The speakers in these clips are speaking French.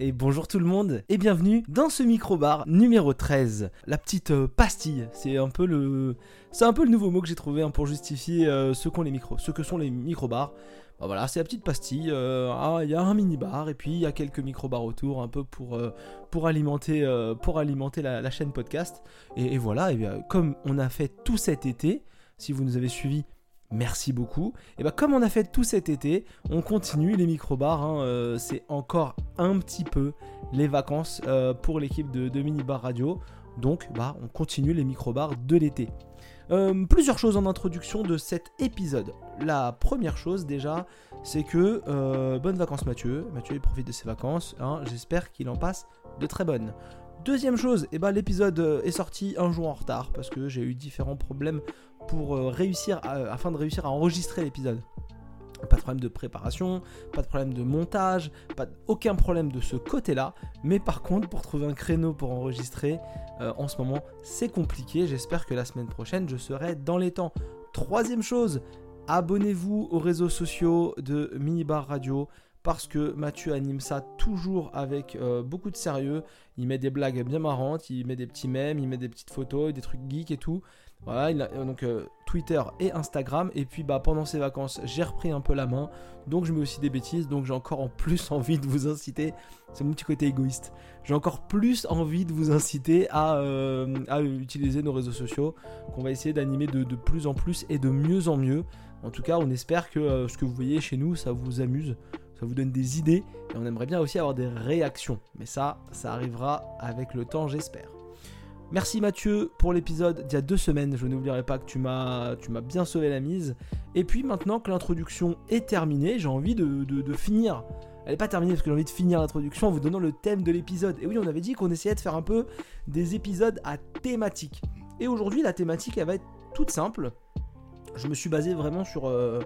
et bonjour tout le monde et bienvenue dans ce micro-bar numéro 13. La petite euh, pastille, c'est un peu le c'est un peu le nouveau mot que j'ai trouvé hein, pour justifier euh, ce que sont les micro-bars. Bah voilà, c'est la petite pastille, euh, ah, il y a un mini-bar et puis il y a quelques micro-bars autour un peu pour, pour alimenter, pour alimenter la, chaîne podcast. Et, voilà, et bien, comme on a fait tout cet été, si vous nous avez suivis Merci beaucoup. Et bah comme on a fait tout cet été, on continue les micro-bars. Hein, euh, c'est encore un petit peu les vacances euh, pour l'équipe de, de Mini Bar Radio. Donc bah on continue les micro-bars de l'été. Euh, plusieurs choses en introduction de cet épisode. La première chose déjà, c'est que bonnes vacances Mathieu. Mathieu profite de ses vacances. Hein. J'espère qu'il en passe de très bonnes. Deuxième chose, eh ben, l'épisode est sorti un jour en retard parce que j'ai eu différents problèmes pour euh, réussir, afin de réussir à enregistrer l'épisode. Pas de problème de préparation, pas de problème de montage, pas aucun problème de ce côté-là. Mais par contre, pour trouver un créneau pour enregistrer, euh, en ce moment, c'est compliqué. J'espère que la semaine prochaine, je serai dans les temps. Troisième chose, abonnez-vous aux réseaux sociaux de Minibar Radio parce que Mathieu anime ça toujours avec euh, beaucoup de sérieux. Il met des blagues bien marrantes, il met des petits mèmes, il met des petites photos, des trucs geeks et tout. Voilà, euh, donc euh, Twitter et Instagram. Et puis bah pendant ces vacances, j'ai repris un peu la main. Donc je mets aussi des bêtises. Donc j'ai encore en plus envie de vous inciter. C'est mon petit côté égoïste. J'ai encore plus envie de vous inciter à, euh, utiliser nos réseaux sociaux. Qu'on va essayer d'animer de, plus en plus et de mieux en mieux. En tout cas, on espère que ce que vous voyez chez nous, ça vous amuse. Ça vous donne des idées. Et on aimerait bien aussi avoir des réactions. Mais ça, ça arrivera avec le temps, j'espère. Merci Mathieu pour l'épisode d'il y a deux semaines. Je n'oublierai pas que tu m'as, bien sauvé la mise. Et puis maintenant que l'introduction est terminée, j'ai envie de, finir. Elle n'est pas terminée parce que j'ai envie de finir l'introduction en vous donnant le thème de l'épisode. Et oui, on avait dit qu'on essayait de faire un peu des épisodes à thématique. Et aujourd'hui, la thématique, elle va être toute simple. Je me suis basé vraiment sur, euh,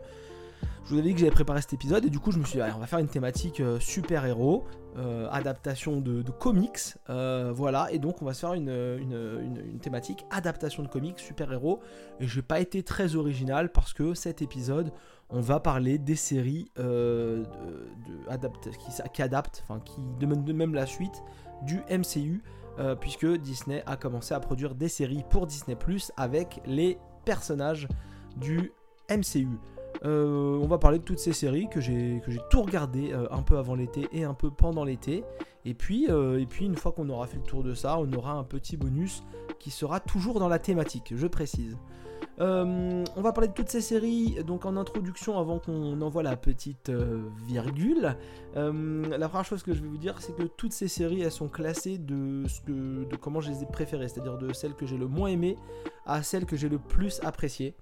je vous avais dit que j'avais préparé cet épisode et du coup je me suis dit, on va faire une thématique euh, super-héros, euh, adaptation de, comics, euh, voilà, et donc on va se faire une, thématique adaptation de comics, super-héros, et je n'ai pas été très original parce que cet épisode, on va parler des séries qui, adaptent, enfin qui demandent même la suite du MCU, puisque Disney a commencé à produire des séries pour Disney ⁇ avec les personnages du MCU. Euh, on va parler de toutes ces séries que j'ai tout regardé euh, un peu avant l'été et un peu pendant l'été. Et puis, euh, et puis une fois qu'on aura fait le tour de ça, on aura un petit bonus qui sera toujours dans la thématique, je précise. on va parler de toutes ces séries, donc en introduction, avant qu'on envoie la petite virgule. la première chose que je vais vous dire, c'est que toutes ces séries, elles sont classées de, ce que, de comment je les ai préférées, c'est-à-dire de celles que j'ai le moins aimées à celles que j'ai le plus appréciées.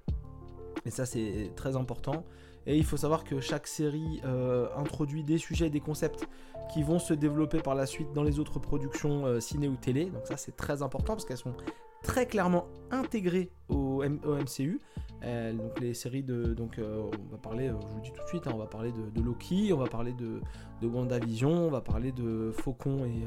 Et ça, c'est très important. Et il faut savoir que chaque série euh, introduit des sujets et des concepts qui vont se développer par la suite dans les autres productions euh, ciné ou télé. Donc ça, c'est très important parce qu'elles sont très clairement intégrées au, MCU. Euh, donc les séries de... Donc on va parler, je vous dis tout de suite, hein, on va parler de, Loki, on va parler de, de WandaVision, on va parler de Faucon et...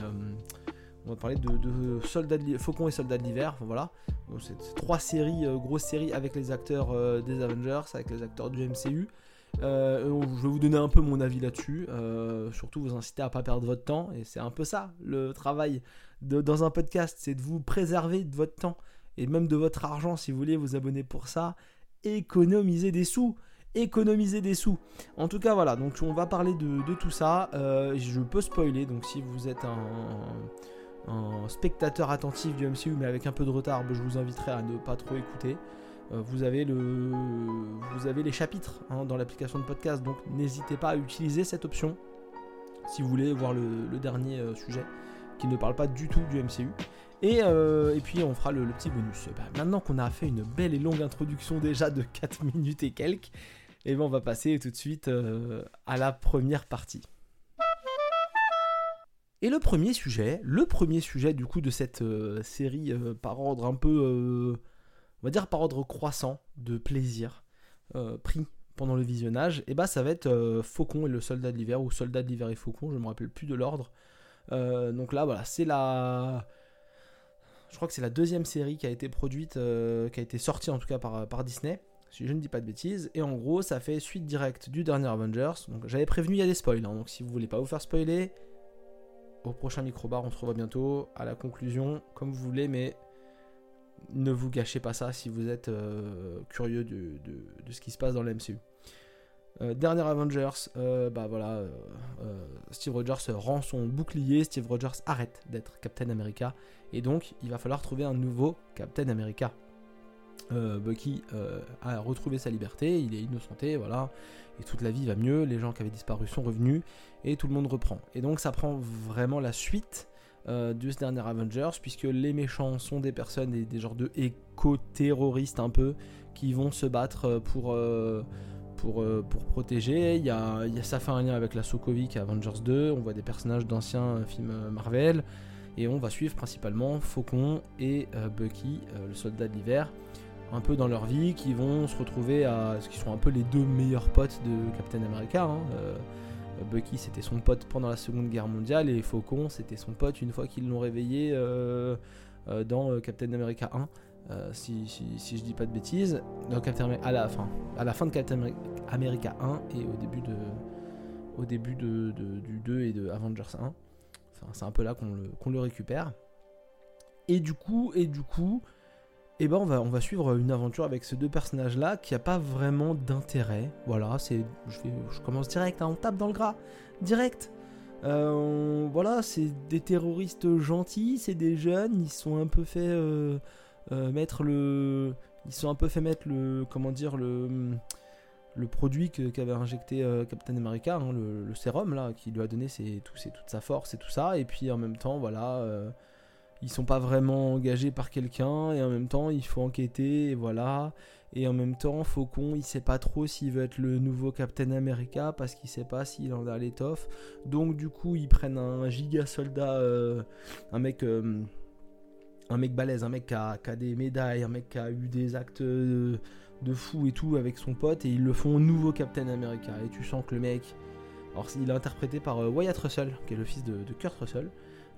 On va parler de, de Faucon et Soldats de l'hiver. voilà. C'est trois séries, euh, grosses séries avec les acteurs euh, des Avengers, avec les acteurs du MCU. Euh, je vais vous donner un peu mon avis là-dessus. surtout vous inciter à pas perdre votre temps. Et c'est un peu ça le travail dans un podcast, c'est de vous préserver de votre temps et même de votre argent si vous voulez vous abonner pour ça. Économiser des sous économiser des sous. En tout cas, voilà, donc on va parler de tout ça. je peux spoiler, donc si vous êtes un, un spectateur attentif du MCU, mais avec un peu de retard, je vous inviterai à ne pas trop écouter. Euh, vous, avez le, vous avez les chapitres hein, dans l'application de podcast, donc n'hésitez pas à utiliser cette option si vous voulez voir le, dernier euh, sujet qui ne parle pas du tout du MCU. Et, euh, et puis on fera le, petit bonus. Ben, maintenant qu'on a fait une belle et longue introduction déjà de 4 minutes et quelques, et eh ben on va passer tout de suite à la première partie. Et le premier sujet, le premier sujet du coup de cette euh, série euh, par ordre un peu, euh, on va dire par ordre croissant de plaisir pris pendant le visionnage, et bah ça va être Faucon et le soldat de l'hiver ou soldat de l'hiver et Faucon, je me rappelle plus de l'ordre. donc là voilà, c'est la, je crois que c'est la deuxième série qui a été produite, qui a été sortie en tout cas par, par Disney si je ne dis pas de bêtises. Et en gros, ça fait suite directe du dernier Avengers. Donc j'avais prévenu, il y a des spoils. Hein. donc si vous voulez pas vous faire spoiler, au prochain microbar. On se revoit bientôt. À la conclusion, comme vous voulez, mais ne vous gâchez pas ça si vous êtes euh, curieux de, ce qui se passe dans le MCU. Euh, dernier Avengers, euh, bah voilà, Steve Rogers rend son bouclier, Steve Rogers arrête d'être Captain America, et donc il va falloir trouver un nouveau Captain America. Bucky a retrouvé sa liberté, il est innocenté, voilà, et toute la vie va mieux, les gens qui avaient disparu sont revenus, et tout le monde reprend. Et donc ça prend vraiment la suite euh, de ce dernier Avengers, puisque les méchants sont des personnes, des, des genres de éco-terroristes un peu, qui vont se battre euh, pour, euh, protéger. Il y, il y a, ça fait un lien avec la Sokovik Avengers 2, on voit des personnages d'anciens films Marvel, et on va suivre principalement Faucon et Bucky, le soldat de l'hiver, un peu dans leur vie, qui vont se retrouver à... ce qui sont un peu les deux meilleurs potes de Captain America. Hein, Bucky c'était son pote pendant la Seconde Guerre mondiale et Faucon c'était son pote une fois qu'ils l'ont réveillé euh, euh, dans euh, Captain America 1. Si, si, je dis pas de bêtises, dans à, la fin, à la fin de Captain America 1 et au début, de, du 2 et de Avengers 1. Enfin, c'est un peu là qu'on le récupère. Et du coup, et du coup, et eh ben on va, on va suivre une aventure avec ces deux personnages là qui a pas vraiment d'intérêt. Voilà, c'est je, commence direct, hein, on tape dans le gras, direct. Euh, voilà, c'est des terroristes gentils, c'est des jeunes, ils sont un peu fait euh, euh, mettre le, ils sont un peu fait mettre le, comment dire le, le produit qu'avait injecté Captain America, hein, le, sérum là, qui lui a donné toute sa force et tout ça, et puis en même temps voilà ils sont pas vraiment engagés par quelqu'un et en même temps il faut enquêter et voilà. Et en même temps Faucon il sait pas trop s'il veut être le nouveau Captain America parce qu'il sait pas s'il en a l'étoffe. Donc du coup ils prennent un giga soldat euh, un mec euh, un mec balèze un mec qui a, des médailles un mec qui a eu des actes de, fou et tout avec son pote et ils le font nouveau Captain America. Et tu sens que le mec alors il est interprété par euh, Wyatt Russell qui est le fils de, de Kurt Russell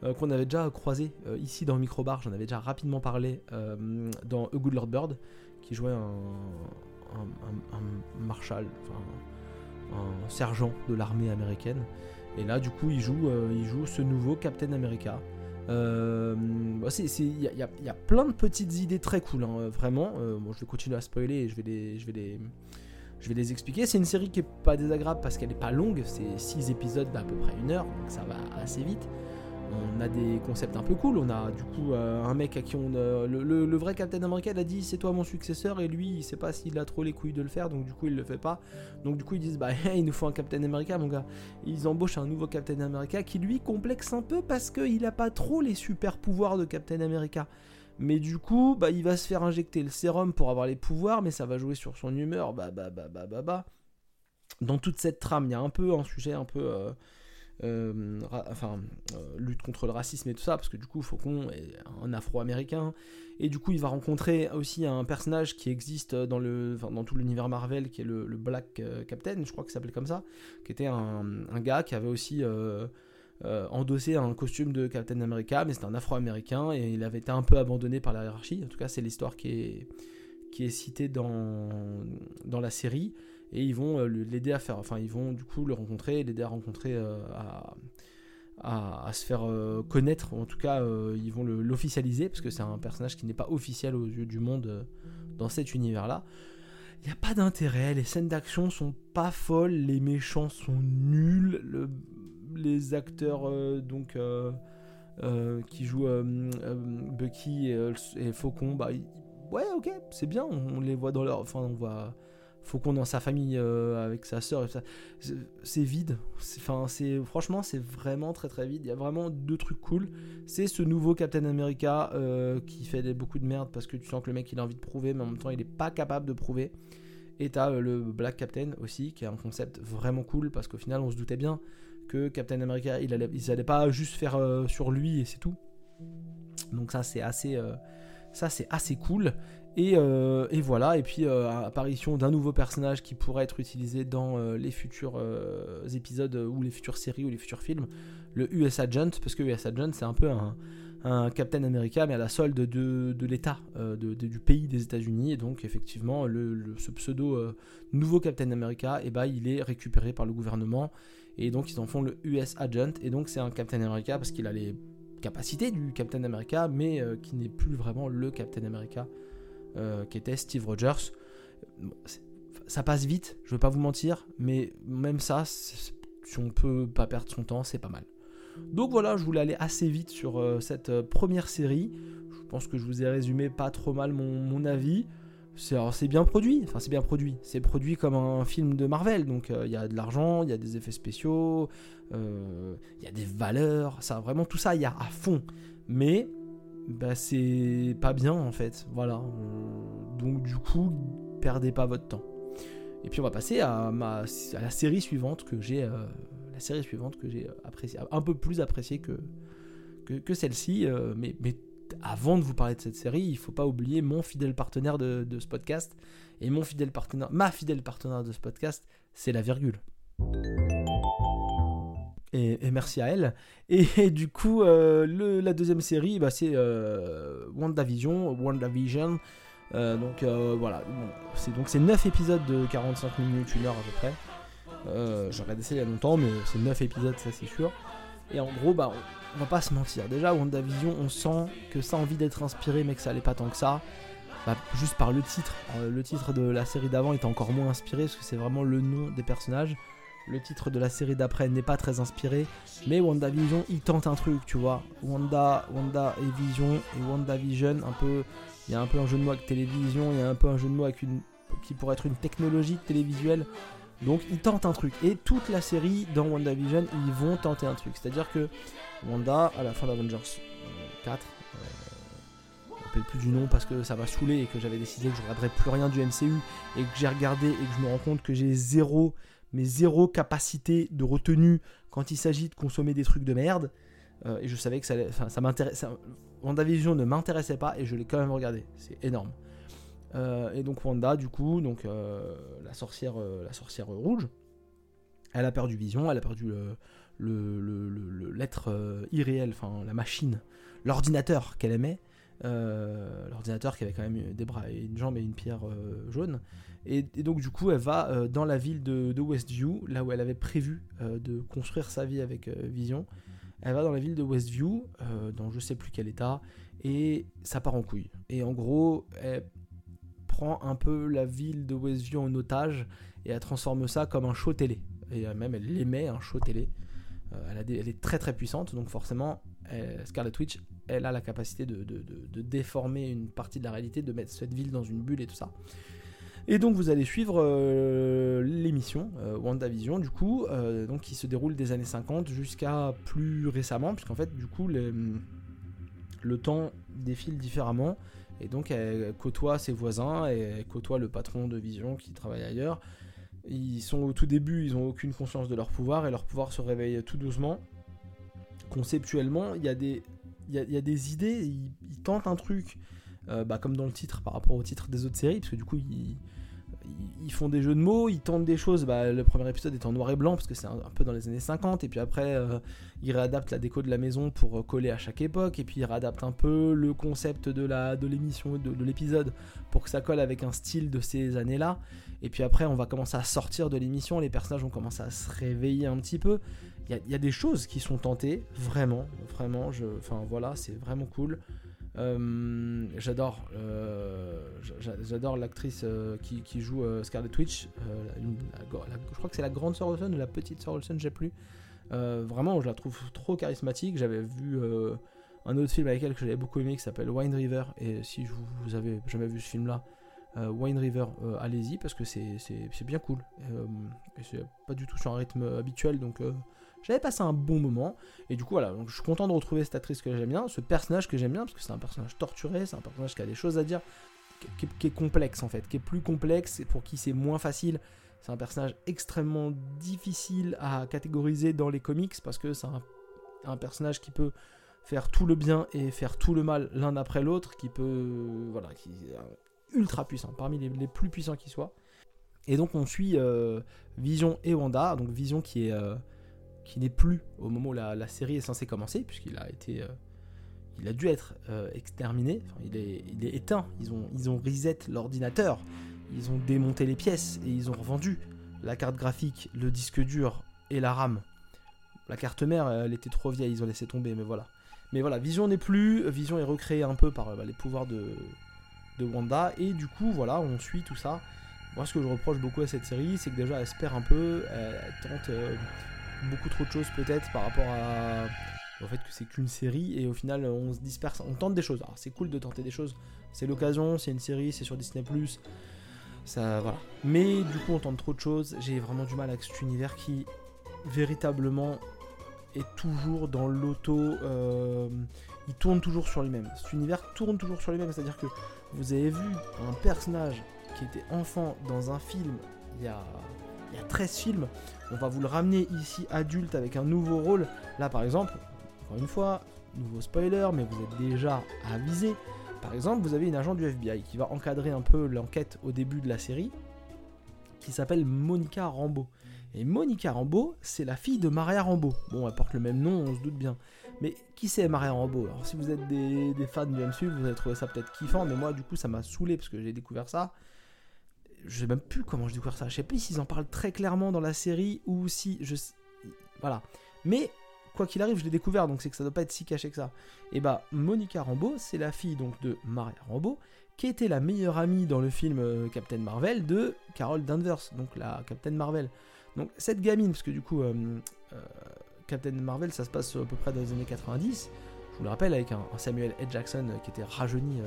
euh, qu'on avait déjà croisé euh, ici dans Microbar, j'en avais déjà rapidement parlé euh, dans A Good Lord Bird, qui jouait un, un, marshal, enfin, un sergent de l'armée américaine. Et là, du coup, il joue, il joue ce nouveau Captain America. Il y, a plein de petites idées très cool, hein, vraiment. bon, je vais continuer à spoiler et je vais les, je vais les, je vais les expliquer. C'est une série qui est pas désagréable parce qu'elle est pas longue, c'est 6 épisodes d'à peu près une heure, donc ça va assez vite on a des concepts un peu cool. On a du coup euh, un mec à qui on. le, vrai Captain America il a dit c'est toi mon successeur et lui il sait pas s'il a trop les couilles de le faire donc du coup il le fait pas. Donc du coup ils disent bah il nous faut un Captain America mon gars. Ils embauchent un nouveau Captain America qui lui complexe un peu parce qu'il a pas trop les super pouvoirs de Captain America. Mais du coup, bah, il va se faire injecter le sérum pour avoir les pouvoirs, mais ça va jouer sur son humeur. Bah, bah, bah, bah, bah, bah. Dans toute cette trame, il y a un peu un sujet un peu. Euh, euh, enfin, euh, lutte contre le racisme et tout ça, parce que du coup, Faucon est un afro-américain, et du coup, il va rencontrer aussi un personnage qui existe dans, le, dans tout l'univers Marvel, qui est le, Black euh, Captain, je crois qu'il s'appelait comme ça, qui était un, gars qui avait aussi endossé un costume de Captain America, mais c'était un afro-américain, et il avait été un peu abandonné par la hiérarchie, en tout cas, c'est l'histoire qui est, qui est citée dans, dans la série et ils vont euh, l'aider à faire, enfin ils vont du coup le rencontrer, l'aider à rencontrer, euh, à, à, se faire euh, connaître, en tout cas ils vont l'officialiser parce que c'est un personnage qui n'est pas officiel aux yeux du monde dans cet univers-là. Il n'y a pas d'intérêt, les scènes d'action sont pas folles, les méchants sont nuls, les acteurs donc qui jouent Bucky et, Faucon, bah ouais ok c'est bien, on, on, les voit dans leur, enfin on voit faut qu'on dans sa famille euh, avec sa sœur. C'est vide. Enfin, c'est franchement, c'est vraiment très très vide. Il y a vraiment deux trucs cool. C'est ce nouveau Captain America euh, qui fait beaucoup de merde parce que tu sens que le mec il a envie de prouver, mais en même temps il est pas capable de prouver. Et t'as euh, le Black Captain aussi, qui est un concept vraiment cool parce qu'au final on se doutait bien que Captain America il allait, il allait pas juste faire sur lui et c'est tout. Donc ça c'est assez, ça c'est assez cool. Euh, et, voilà, et puis euh, apparition d'un nouveau personnage qui pourrait être utilisé dans euh, les futurs épisodes ou les futures séries ou les futurs films, le US Agent, parce que US Agent c'est un peu un, Captain America mais à la solde de, l'État, du pays des États-Unis, et donc effectivement le, ce pseudo nouveau Captain America, eh ben, il est récupéré par le gouvernement. Et donc ils en font le US Agent. Et donc c'est un Captain America parce qu'il a les capacités du Captain America, mais qui n'est plus vraiment le Captain America euh, qui était Steve Rogers. Ça passe vite, je veux pas vous mentir, mais même ça, si on peut pas perdre son temps, c'est pas mal. Donc voilà, je voulais aller assez vite sur euh, cette première série. Je pense que je vous ai résumé pas trop mal mon, mon avis c'est bien produit, enfin c'est bien produit, c'est produit comme un film de Marvel, donc euh, il y a de l'argent, il y a des effets spéciaux, euh, il y a des valeurs, ça vraiment tout ça il y a à fond, mais bah, c'est pas bien en fait, voilà, euh, donc du coup perdez pas votre temps. Et puis on va passer à, ma, à la série suivante que j'ai, la série suivante que j'ai apprécié, un peu plus appréciée que, celle-ci, mais, mais avant de vous parler de cette série, il faut pas oublier mon fidèle partenaire de, ce podcast. Et mon fidèle partenaire, ma fidèle partenaire de ce podcast, c'est la virgule. Et, merci à elle. Et, du coup, euh, la deuxième série, bah, c'est euh, WandaVision. WandaVision. Euh, donc voilà, c'est donc c'est 9 épisodes de 45 minutes, une heure à peu près. J'ai regardé ça il y a longtemps, mais c'est 9 épisodes, ça c'est sûr. Et en gros, bah, on va pas se mentir. Déjà, WandaVision, on sent que ça a envie d'être inspiré, mais que ça allait pas tant que ça. Bah, juste par le titre. Euh, le titre de la série d'avant était encore moins inspiré, parce que c'est vraiment le nom des personnages. Le titre de la série d'après n'est pas très inspiré, mais WandaVision, il tente un truc, tu vois. Wanda, Wanda et Vision et WandaVision, un peu, il y a un peu un jeu de mots avec télévision, il y a un peu un jeu de mots avec une, qui pourrait être une technologie télévisuelle. Donc ils tentent un truc. Et toute la série dans WandaVision, ils vont tenter un truc. C'est-à-dire que Wanda, à la fin d'Avengers 4, euh, rappelle plus du nom parce que ça m'a saoulé et que j'avais décidé que je ne regarderais plus rien du MCU et que j'ai regardé et que je me rends compte que j'ai zéro, mais zéro capacité de retenue quand il s'agit de consommer des trucs de merde. Euh, et je savais que ça, ça m'intéresse. WandaVision ne m'intéressait pas et je l'ai quand même regardé. C'est énorme. Euh, et donc Wanda, du coup, donc euh, la sorcière, la sorcière rouge, elle a perdu vision, elle a perdu l'être irréel, enfin la machine, l'ordinateur qu'elle aimait, l'ordinateur qui avait quand même des bras et une jambe et une pierre jaune. Et, donc du coup, elle va dans la ville de, Westview, là où elle avait prévu de construire sa vie avec Vision. Elle va dans la ville de Westview, dans je sais plus quel état, et ça part en couille. Et en gros, elle prend un peu la ville de Westview en otage et elle transforme ça comme un show télé. Et euh, même elle émet un show télé. Euh, elle, est très très puissante, donc forcément, Scarlet Witch, elle a la capacité de, déformer une partie de la réalité, de mettre cette ville dans une bulle et tout ça. Et donc vous allez suivre euh, l'émission WandaVision du coup, donc qui se déroule des années 50 jusqu'à plus récemment, puisqu'en fait du coup le temps défile différemment. Et donc elle côtoie ses voisins et côtoie le patron de Vision qui travaille ailleurs. Ils sont au tout début, ils n'ont aucune conscience de leur pouvoir et leur pouvoir se réveille tout doucement. Conceptuellement, il y, a, des idées, ils, tentent un truc, euh, bah, comme dans le titre par rapport au titre des autres séries, parce que du coup ils, font des jeux de mots, ils tentent des choses. Bah, le premier épisode est en noir et blanc parce que c'est un, peu dans les années 50. Et puis après, euh, ils réadaptent la déco de la maison pour coller à chaque époque. Et puis ils réadaptent un peu le concept de de l'émission, de, l'épisode pour que ça colle avec un style de ces années-là. Et puis après, on va commencer à sortir de l'émission. Les personnages vont commencer à se réveiller un petit peu. Il y, a des choses qui sont tentées, vraiment, vraiment. Enfin voilà, c'est vraiment cool. Euh, j'adore, euh, j'adore l'actrice euh, qui, joue Scarlet Witch. je crois que c'est la grande sœur ou la petite sœur Olsen, j'ai plus. vraiment, je la trouve trop charismatique. J'avais vu un autre film avec elle que j'avais beaucoup aimé qui s'appelle Wine River. Et si vous, avez jamais vu ce film-là, Wine River, allez-y parce que c'est bien cool. et c'est pas du tout sur un rythme habituel, donc j'avais passé un bon moment. Et du coup, voilà, donc je suis content de retrouver cette actrice que j'aime bien, ce personnage que j'aime bien, parce que c'est un personnage torturé, c'est un personnage qui a des choses à dire, qui, est complexe en fait, qui est plus complexe et pour qui c'est moins facile. C'est un personnage extrêmement difficile à catégoriser dans les comics parce que c'est un, personnage qui peut faire tout le bien et faire tout le mal l'un après l'autre, qui peut. Voilà, qui est ultra puissant, parmi les, plus puissants qui soient. Et donc on suit euh, Vision et Wanda, donc Vision qui est. Euh, qui n'est plus au moment où la, série est censée commencer, puisqu'il a été, euh, il a dû être euh, exterminé. il, est, il est éteint. Ils ont, ils reset l'ordinateur. Ils ont démonté les pièces et ils ont revendu la carte graphique, le disque dur et la RAM. La carte mère, elle était trop vieille, ils ont laissé tomber, mais voilà. Mais voilà, Vision n'est plus, Vision est recréée un peu par bah, les pouvoirs de, de Wanda, et du coup, voilà, on suit tout ça. Moi, ce que je reproche beaucoup à cette série, c'est que déjà, elle espère un peu, elle tente euh, beaucoup trop de choses peut-être par rapport au fait que c'est qu'une série et au final on se disperse, on tente des choses. Alors c'est cool de tenter des choses, c'est l'occasion, c'est une série, c'est sur Disney ça voilà. Mais du coup on tente trop de choses, j'ai vraiment du mal avec cet univers qui véritablement est toujours dans l'auto, euh, il tourne toujours sur lui-même. Cet univers tourne toujours sur lui-même, c'est-à-dire que vous avez vu un personnage qui était enfant dans un film il y a, il y a 13 films, on va vous le ramener ici adulte avec un nouveau rôle. Là par exemple, encore une fois, nouveau spoiler, mais vous êtes déjà avisé. Par exemple, vous avez une agent du FBI qui va encadrer un peu l'enquête au début de la série, qui s'appelle Monica Rambeau. Et Monica Rambeau, c'est la fille de Maria Rambeau. Bon, elle porte le même nom, on se doute bien. Mais qui c'est Maria Rambeau? Alors, si vous êtes des, fans du MCU, vous allez trouver ça peut-être kiffant, mais moi, du coup, ça m'a saoulé parce que j'ai découvert ça. Je sais même plus comment j'ai découvert ça. Je sais plus s'ils en parlent très clairement dans la série ou si je. Voilà. Mais quoi qu'il arrive, je l'ai découvert, donc c'est que ça doit pas être si caché que ça. Et bah, Monica Rambeau, c'est la fille donc de Maria Rambeau, qui était la meilleure amie dans le film euh, Captain Marvel de Carol Danvers, donc la Captain Marvel. Donc cette gamine, parce que du coup, euh, euh, Captain Marvel, ça se passe à peu près dans les années 90, je vous le rappelle, avec un, Samuel L. Jackson qui était rajeuni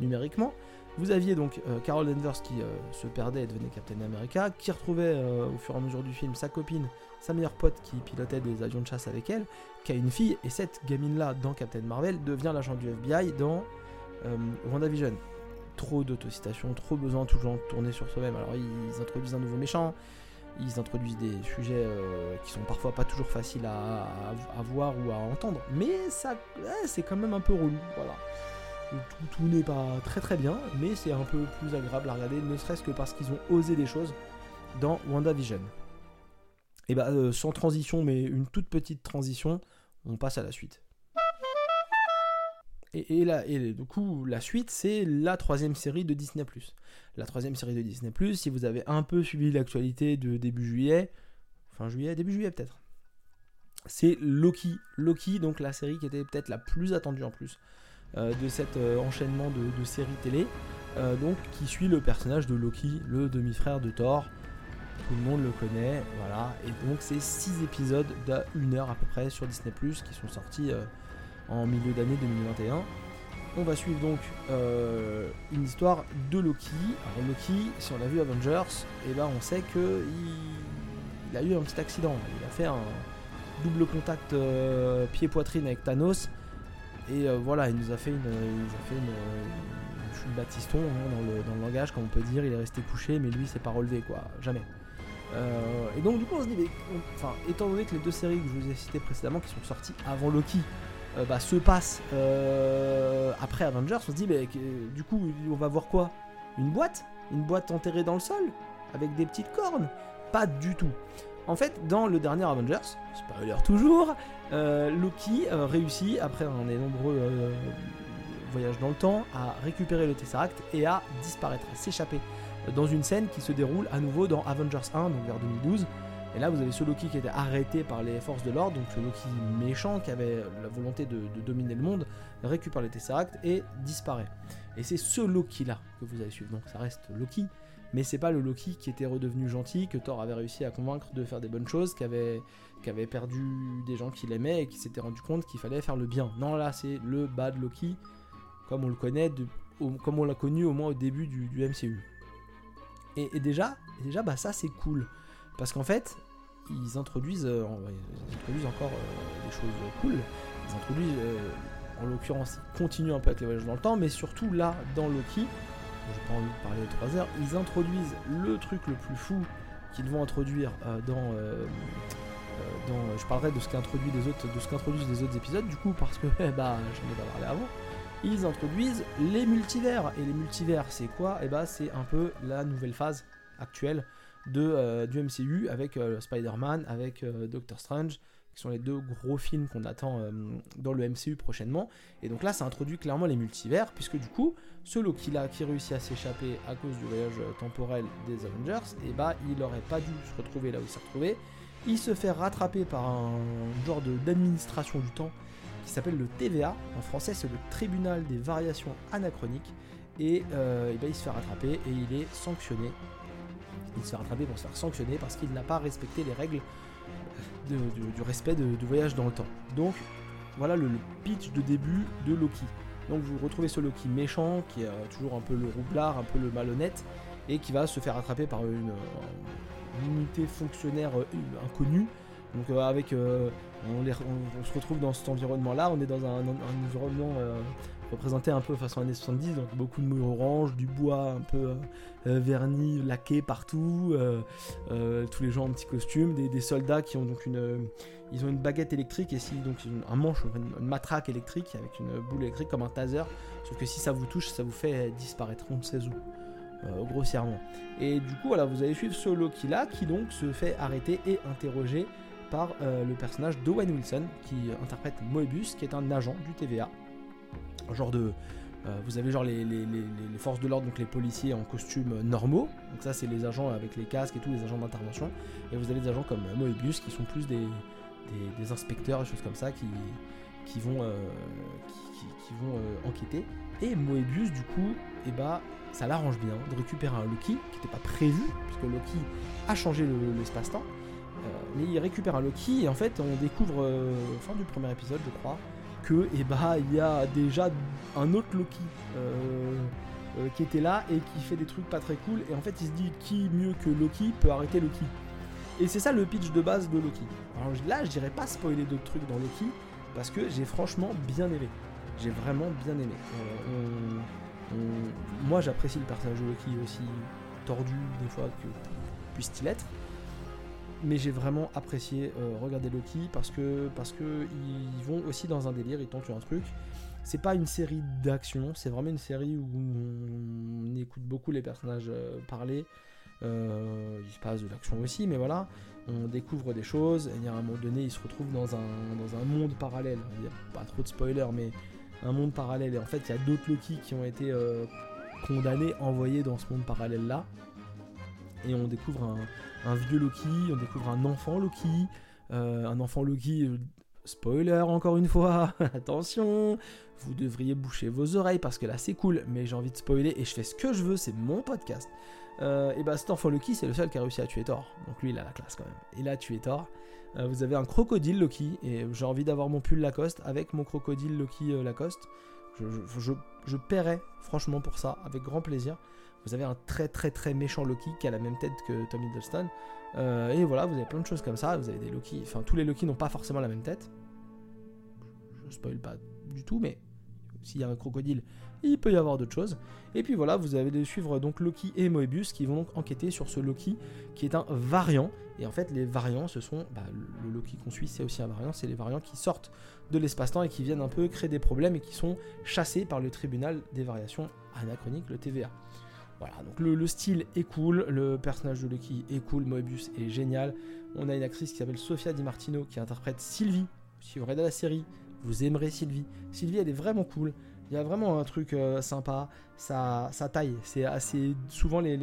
numériquement. Vous aviez donc Carol Danvers qui se perdait et devenait Captain America, qui retrouvait au fur et à mesure du film sa copine sa meilleure pote qui pilotait des avions de chasse avec elle, qui a une fille, et cette gamine-là dans Captain Marvel devient l'agent du FBI dans euh, WandaVision. Trop d'autocitation, trop besoin toujours de tourner sur soi-même. Alors ils introduisent un nouveau méchant, ils introduisent des sujets euh, qui sont parfois pas toujours faciles à, voir ou à entendre, mais ça, c'est quand même un peu relou. Voilà. Tout, n'est pas très très bien, mais c'est un peu plus agréable à regarder, ne serait-ce que parce qu'ils ont osé des choses dans WandaVision. Et bah euh, sans transition, mais une toute petite transition, on passe à la suite. Et, et, et du coup, la suite, c'est la troisième série de Disney+. La troisième série de Disney+, si vous avez un peu suivi l'actualité de début juillet, fin juillet, début juillet peut-être, c'est Loki. Loki, donc la série qui était peut-être la plus attendue en plus euh, de cet euh, enchaînement de, séries télé, donc qui suit le personnage de Loki, le demi-frère de Thor, tout le monde le connaît, voilà. Et donc c'est 6 épisodes d'une heure à peu près sur Disney ⁇ qui sont sortis euh, en milieu d'année 2021. On va suivre donc euh, une histoire de Loki. Alors Loki, si on a vu Avengers, et eh ben on sait que il, a eu un petit accident. Il a fait un double contact euh, pied-poitrine avec Thanos. Et voilà, il nous a fait une, il a fait une, une Batiston hein, dans, le, langage, comme on peut dire. Il est resté couché, mais lui, s'est pas relevé, quoi. Jamais. Euh, et donc du coup on se dit, étant donné que les deux séries que je vous ai citées précédemment, qui sont sorties avant Loki, euh, bah, se passent euh, après Avengers, on se dit, mais du coup on va voir quoi? Une boîte? Une boîte enterrée dans le sol? Avec des petites cornes? Pas du tout. En fait, dans le dernier Avengers, spoiler toujours, Loki réussit, après un des nombreux voyages dans le temps, à récupérer le Tesseract et à disparaître, à s'échapper dans une scène qui se déroule à nouveau dans Avengers 1, donc vers 2012. Et là, vous avez ce Loki qui était arrêté par les forces de l'ordre, donc ce Loki méchant qui avait la volonté de, dominer le monde, récupère les Tesseract et disparaît. Et c'est ce Loki-là que vous allez suivre. Donc ça reste Loki, mais c'est pas le Loki qui était redevenu gentil, que Thor avait réussi à convaincre de faire des bonnes choses, qui avait, avait perdu des gens qu'il aimait et qui s'était rendu compte qu'il fallait faire le bien. Non, là, c'est le bad Loki, comme on le connaît, comme on l'a connu au moins au début du MCU. Et, déjà, déjà bah, ça c'est cool. Parce qu'en fait, ils introduisent, euh, ils introduisent encore euh, des choses cool. Ils introduisent, euh, en l'occurrence, ils continuent un peu avec les voyages dans le temps, mais surtout là, dans Loki, j'ai pas envie de parler de 3 heures, ils introduisent le truc le plus fou qu'ils vont introduire dans. Je parlerai de ce qu'introduisent les autres, de ce qu'introduisent les autres épisodes, du coup, parce que bah, j'en ai pas parlé avant ils introduisent les multivers. Et les multivers, c'est quoi? Eh bah, c'est un peu la nouvelle phase actuelle euh, du MCU avec euh, Spider-Man, avec euh, Doctor Strange, qui sont les deux gros films qu'on attend dans le MCU prochainement. Et donc là, ça introduit clairement les multivers, puisque du coup, ce Loki là qui réussit à s'échapper à cause du voyage temporel des Avengers, et eh bah il aurait pas dû se retrouver là où il s'est retrouvé. il se fait rattraper par un genre d'administration du temps qui s'appelle le TVA. En français, c'est le Tribunal des variations anachroniques. Et, ben, il se fait rattraper et il est sanctionné. Il se fait rattraper pour se faire sanctionner parce qu'il n'a pas respecté les règles du, respect du voyage dans le temps. Donc, voilà le, pitch de début de Loki. Donc vous retrouvez ce Loki méchant, qui a toujours un peu le roublard, un peu le malhonnête, et qui va se faire attraper par une, unité fonctionnaire euh, inconnue. Donc euh, avec, euh, on, se retrouve dans cet environnement-là, on est dans un, environnement représenté un peu façon années 70, donc beaucoup de murs orange, du bois un peu verni, laqué partout, tous les gens en petits costumes, des, soldats qui ont donc une, ils ont une baguette électrique et si donc un manche, une, matraque électrique avec une boule électrique comme un taser, sauf que si ça vous touche, ça vous fait disparaître, on ne sait où. Euh, grossièrement. Et du coup, voilà, vous allez suivre ce Loki là qui donc se fait arrêter et interroger par euh, le personnage d'Owen Wilson qui interprète Moebius, qui est un agent du TVA. Genre de. Euh, vous avez genre les, forces de l'ordre, donc les policiers en costume normaux. Donc ça, c'est les agents avec les casques et tous les agents d'intervention. Et vous avez des agents comme Moebius qui sont plus des, des, inspecteurs et choses comme ça qui, qui vont, qui, vont enquêter. Et Moebius, du coup, eh bah, ça l'arrange bien de récupérer un Loki qui n'était pas prévu, puisque Loki a changé l'espace-temps. Euh, mais il récupère un Loki et en fait on découvre, euh, fin du premier épisode je crois, que eh bah, il y a déjà un autre Loki euh, qui était là et qui fait des trucs pas très cool. Et en fait il se dit qui mieux que Loki peut arrêter Loki? Et c'est ça le pitch de base de Loki. Alors là je dirais pas spoiler d'autres trucs dans Loki parce que j'ai franchement bien aimé. J'ai vraiment bien aimé. Moi, j'apprécie le personnage de Loki aussi tordu des fois que puisse-t-il être. Mais j'ai vraiment apprécié euh, regarder Loki parce que parce que ils vont aussi dans un délire, ils tentent un truc. C'est pas une série d'action, c'est vraiment une série où on, écoute beaucoup les personnages euh, parler. Euh, il se passe de l'action aussi, mais voilà, on découvre des choses. Et à un moment donné, ils se retrouvent dans un, dans un monde parallèle. Il n'y a pas trop de spoilers, mais un monde parallèle. Et en fait, il y a d'autres Loki qui ont été condamnés, envoyés dans ce monde parallèle-là. Et on découvre un, vieux Loki, on découvre un enfant Loki. Euh, un enfant Loki, euh, spoiler encore une fois, attention, vous devriez boucher vos oreilles parce que là c'est cool, mais j'ai envie de spoiler et je fais ce que je veux, c'est mon podcast. et bah cet enfant Loki, c'est le seul qui a réussi à tuer Thor. Donc lui, il a la classe quand même. Il a tué Thor. Euh, vous avez un crocodile Loki, et j'ai envie d'avoir mon pull Lacoste avec mon crocodile Loki euh, Lacoste. Je, je, paierais franchement pour ça, avec grand plaisir. Vous avez un très très très méchant Loki qui a la même tête que Tom Hiddleston. Euh, et voilà, vous avez plein de choses comme ça. Vous avez des Loki, enfin tous les Loki n'ont pas forcément la même tête. Je spoil pas du tout, mais s'il y a un crocodile, il peut y avoir d'autres choses. Et puis voilà, vous avez de suivre donc Loki et Moebius qui vont donc enquêter sur ce Loki qui est un variant. Et en fait, les variants, ce sont bah, le Loki qu'on suit, c'est aussi un variant, c'est les variants qui sortent de l'espace-temps et qui viennent un peu créer des problèmes et qui sont chassés par le tribunal des variations anachroniques, le TVA. Voilà, donc le, style est cool, le personnage de Loki est cool, Moebius est génial. On a une actrice qui s'appelle Sofia Di Martino qui interprète Sylvie. Si vous regardez la série, vous aimerez Sylvie. Sylvie, elle est vraiment cool. Il y a vraiment un truc euh, sympa, ça, taille. C'est assez. Souvent, les,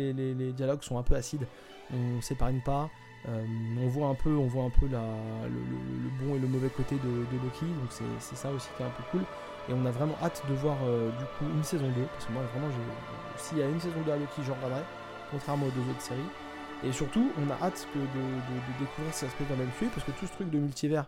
dialogues sont un peu acides. On s'épargne pas. Euh, on voit un peu, on voit un peu le, bon et le mauvais côté de, Loki. Donc c'est ça aussi qui est un peu cool. Et on a vraiment hâte de voir euh, du coup une saison 2. Parce que moi, vraiment, s'il y a une saison 2 à Loki, j'en regarderai. Contrairement aux deux autres séries. Et surtout, on a hâte de, découvrir si ça se peut dans même film. Parce que tout ce truc de multivers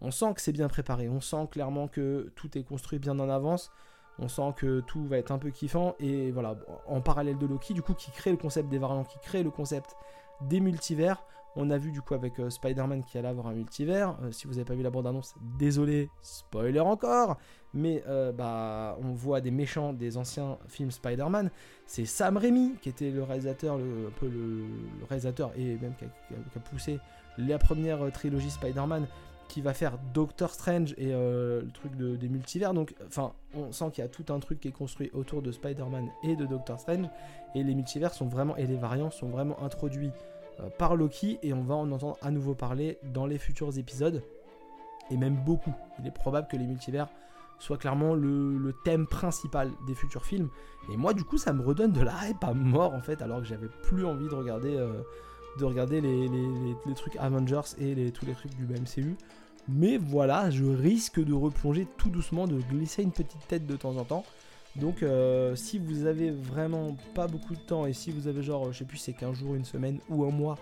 on sent que c'est bien préparé, on sent clairement que tout est construit bien en avance, on sent que tout va être un peu kiffant, et voilà, en parallèle de Loki, du coup, qui crée le concept des variants, qui crée le concept des multivers, on a vu du coup avec euh, Spider-Man qui allait avoir un multivers. Euh, si vous n'avez pas vu la bande-annonce, désolé, spoiler encore. Mais euh, bah, on voit des méchants des anciens films Spider-Man. C'est Sam Raimi qui était le réalisateur, un peu le, réalisateur et même qui a poussé la première trilogie Spider-Man qui va faire Doctor Strange et le truc de, des multivers. Donc, enfin, on sent qu'il y a tout un truc qui est construit autour de Spider-Man et de Doctor Strange. Et les multivers sont vraiment, et les variants sont vraiment introduits par Loki. Et on va en entendre à nouveau parler dans les futurs épisodes. Et même beaucoup. Il est probable que les multivers soient clairement le, thème principal des futurs films. Et moi, du coup, ça me redonne de la hype à mort en fait, alors que j'avais plus envie de regarder. Euh, de regarder les, trucs Avengers et tous les trucs du MCU. Mais voilà, je risque de replonger tout doucement, de glisser une petite tête de temps en temps. Donc euh, si vous avez vraiment pas beaucoup de temps et si vous avez genre, je sais plus, c'est 15 jours, une semaine ou un mois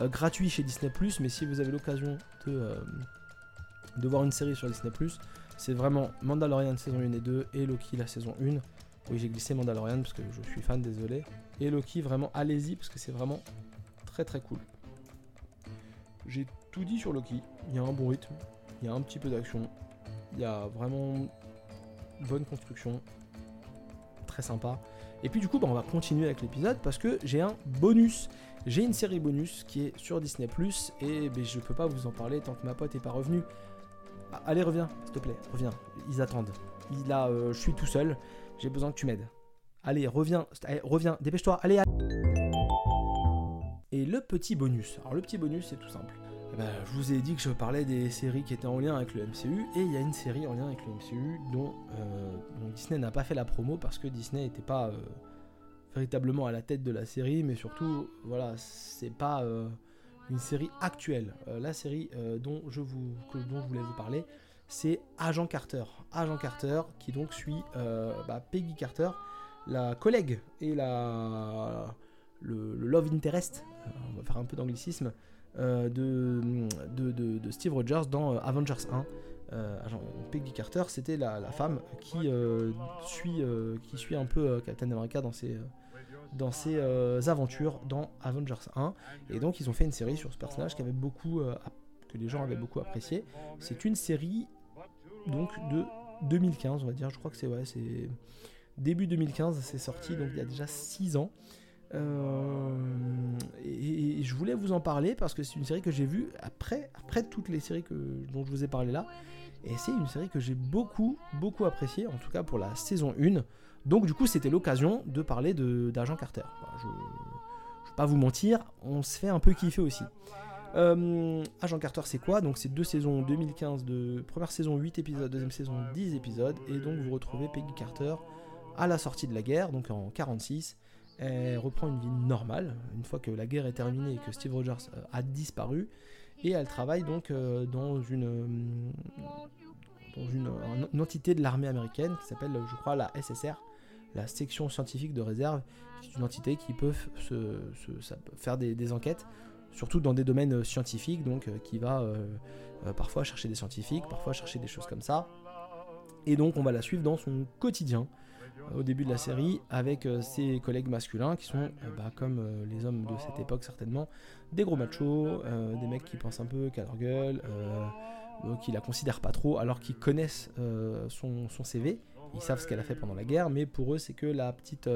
euh, gratuit chez Disney ⁇ mais si vous avez l'occasion euh, de voir une série sur Disney ⁇ c'est vraiment Mandalorian saison 1 et 2 et Loki la saison 1. Oui j'ai glissé Mandalorian parce que je suis fan, désolé. Et Loki vraiment allez-y parce que c'est vraiment très très cool. J'ai tout dit sur Loki, il y a un bon rythme, il y a un petit peu d'action, il y a vraiment bonne construction, très sympa. Et puis du coup, bah, on va continuer avec l'épisode parce que j'ai un bonus. J'ai une série bonus qui est sur Disney ⁇ et ben, je peux pas vous en parler tant que ma pote est pas revenue. Ah, allez, reviens, s'il te plaît, reviens. Ils attendent. Il a, euh, je suis tout seul, j'ai besoin que tu m'aides. Allez, reviens, reviens, dépêche-toi, allez, allez. Et le petit bonus. Alors le petit bonus, c'est tout simple. Eh ben, je vous ai dit que je parlais des séries qui étaient en lien avec le MCU, et il y a une série en lien avec le MCU dont, euh, Disney n'a pas fait la promo parce que Disney n'était pas euh, véritablement à la tête de la série, mais surtout, voilà, c'est pas euh, une série actuelle. la série dont, je vous, dont je voulais vous parler, c'est Agent Carter. Agent Carter qui donc suit bah, Peggy Carter, la collègue et la, le love interest, on va faire un peu d'anglicisme, euh, de, Steve Rogers dans euh, Avengers 1. Euh, Peggy Carter, c'était la, femme qui, suit, qui suit un peu Captain America dans ses, dans ses aventures dans Avengers 1. Et donc ils ont fait une série sur ce personnage qui avait beaucoup, que les gens avaient beaucoup apprécié. C'est une série donc de 2015, on va dire. Je crois que c'est ouais, c'est début 2015, c'est sorti, donc il y a déjà 6 ans. Euh, et, je voulais vous en parler parce que c'est une série que j'ai vue après, après toutes les séries que, dont je vous ai parlé là. Et c'est une série que j'ai beaucoup, beaucoup appréciée, en tout cas pour la saison 1. Donc du coup, c'était l'occasion de parler d'Agent Carter. je ne vais pas vous mentir, on se fait un peu kiffer aussi. Euh, Agent Carter, c'est quoi? Donc c'est deux saisons 2015, de première saison 8 épisodes, deuxième saison 10 épisodes. Et donc vous retrouvez Peggy Carter à la sortie de la guerre, donc en 46 elle reprend une vie normale une fois que la guerre est terminée et que Steve Rogers euh, a disparu. Et elle travaille donc euh, dans une, euh, dans une, entité de l'armée américaine qui s'appelle, je crois, la SSR, la section scientifique de réserve. C'est une entité qui peut se, faire des, enquêtes, surtout dans des domaines scientifiques, donc qui va parfois chercher des scientifiques, parfois chercher des choses comme ça. Et donc on va la suivre dans son quotidien au début de la série avec euh, ses collègues masculins qui sont, euh, bah, comme euh, les hommes de cette époque certainement, des gros machos, des mecs qui pensent un peu qu'à leur gueule, qui la considèrent pas trop alors qu'ils connaissent son, CV, ils savent ce qu'elle a fait pendant la guerre, mais pour eux c'est que la petite...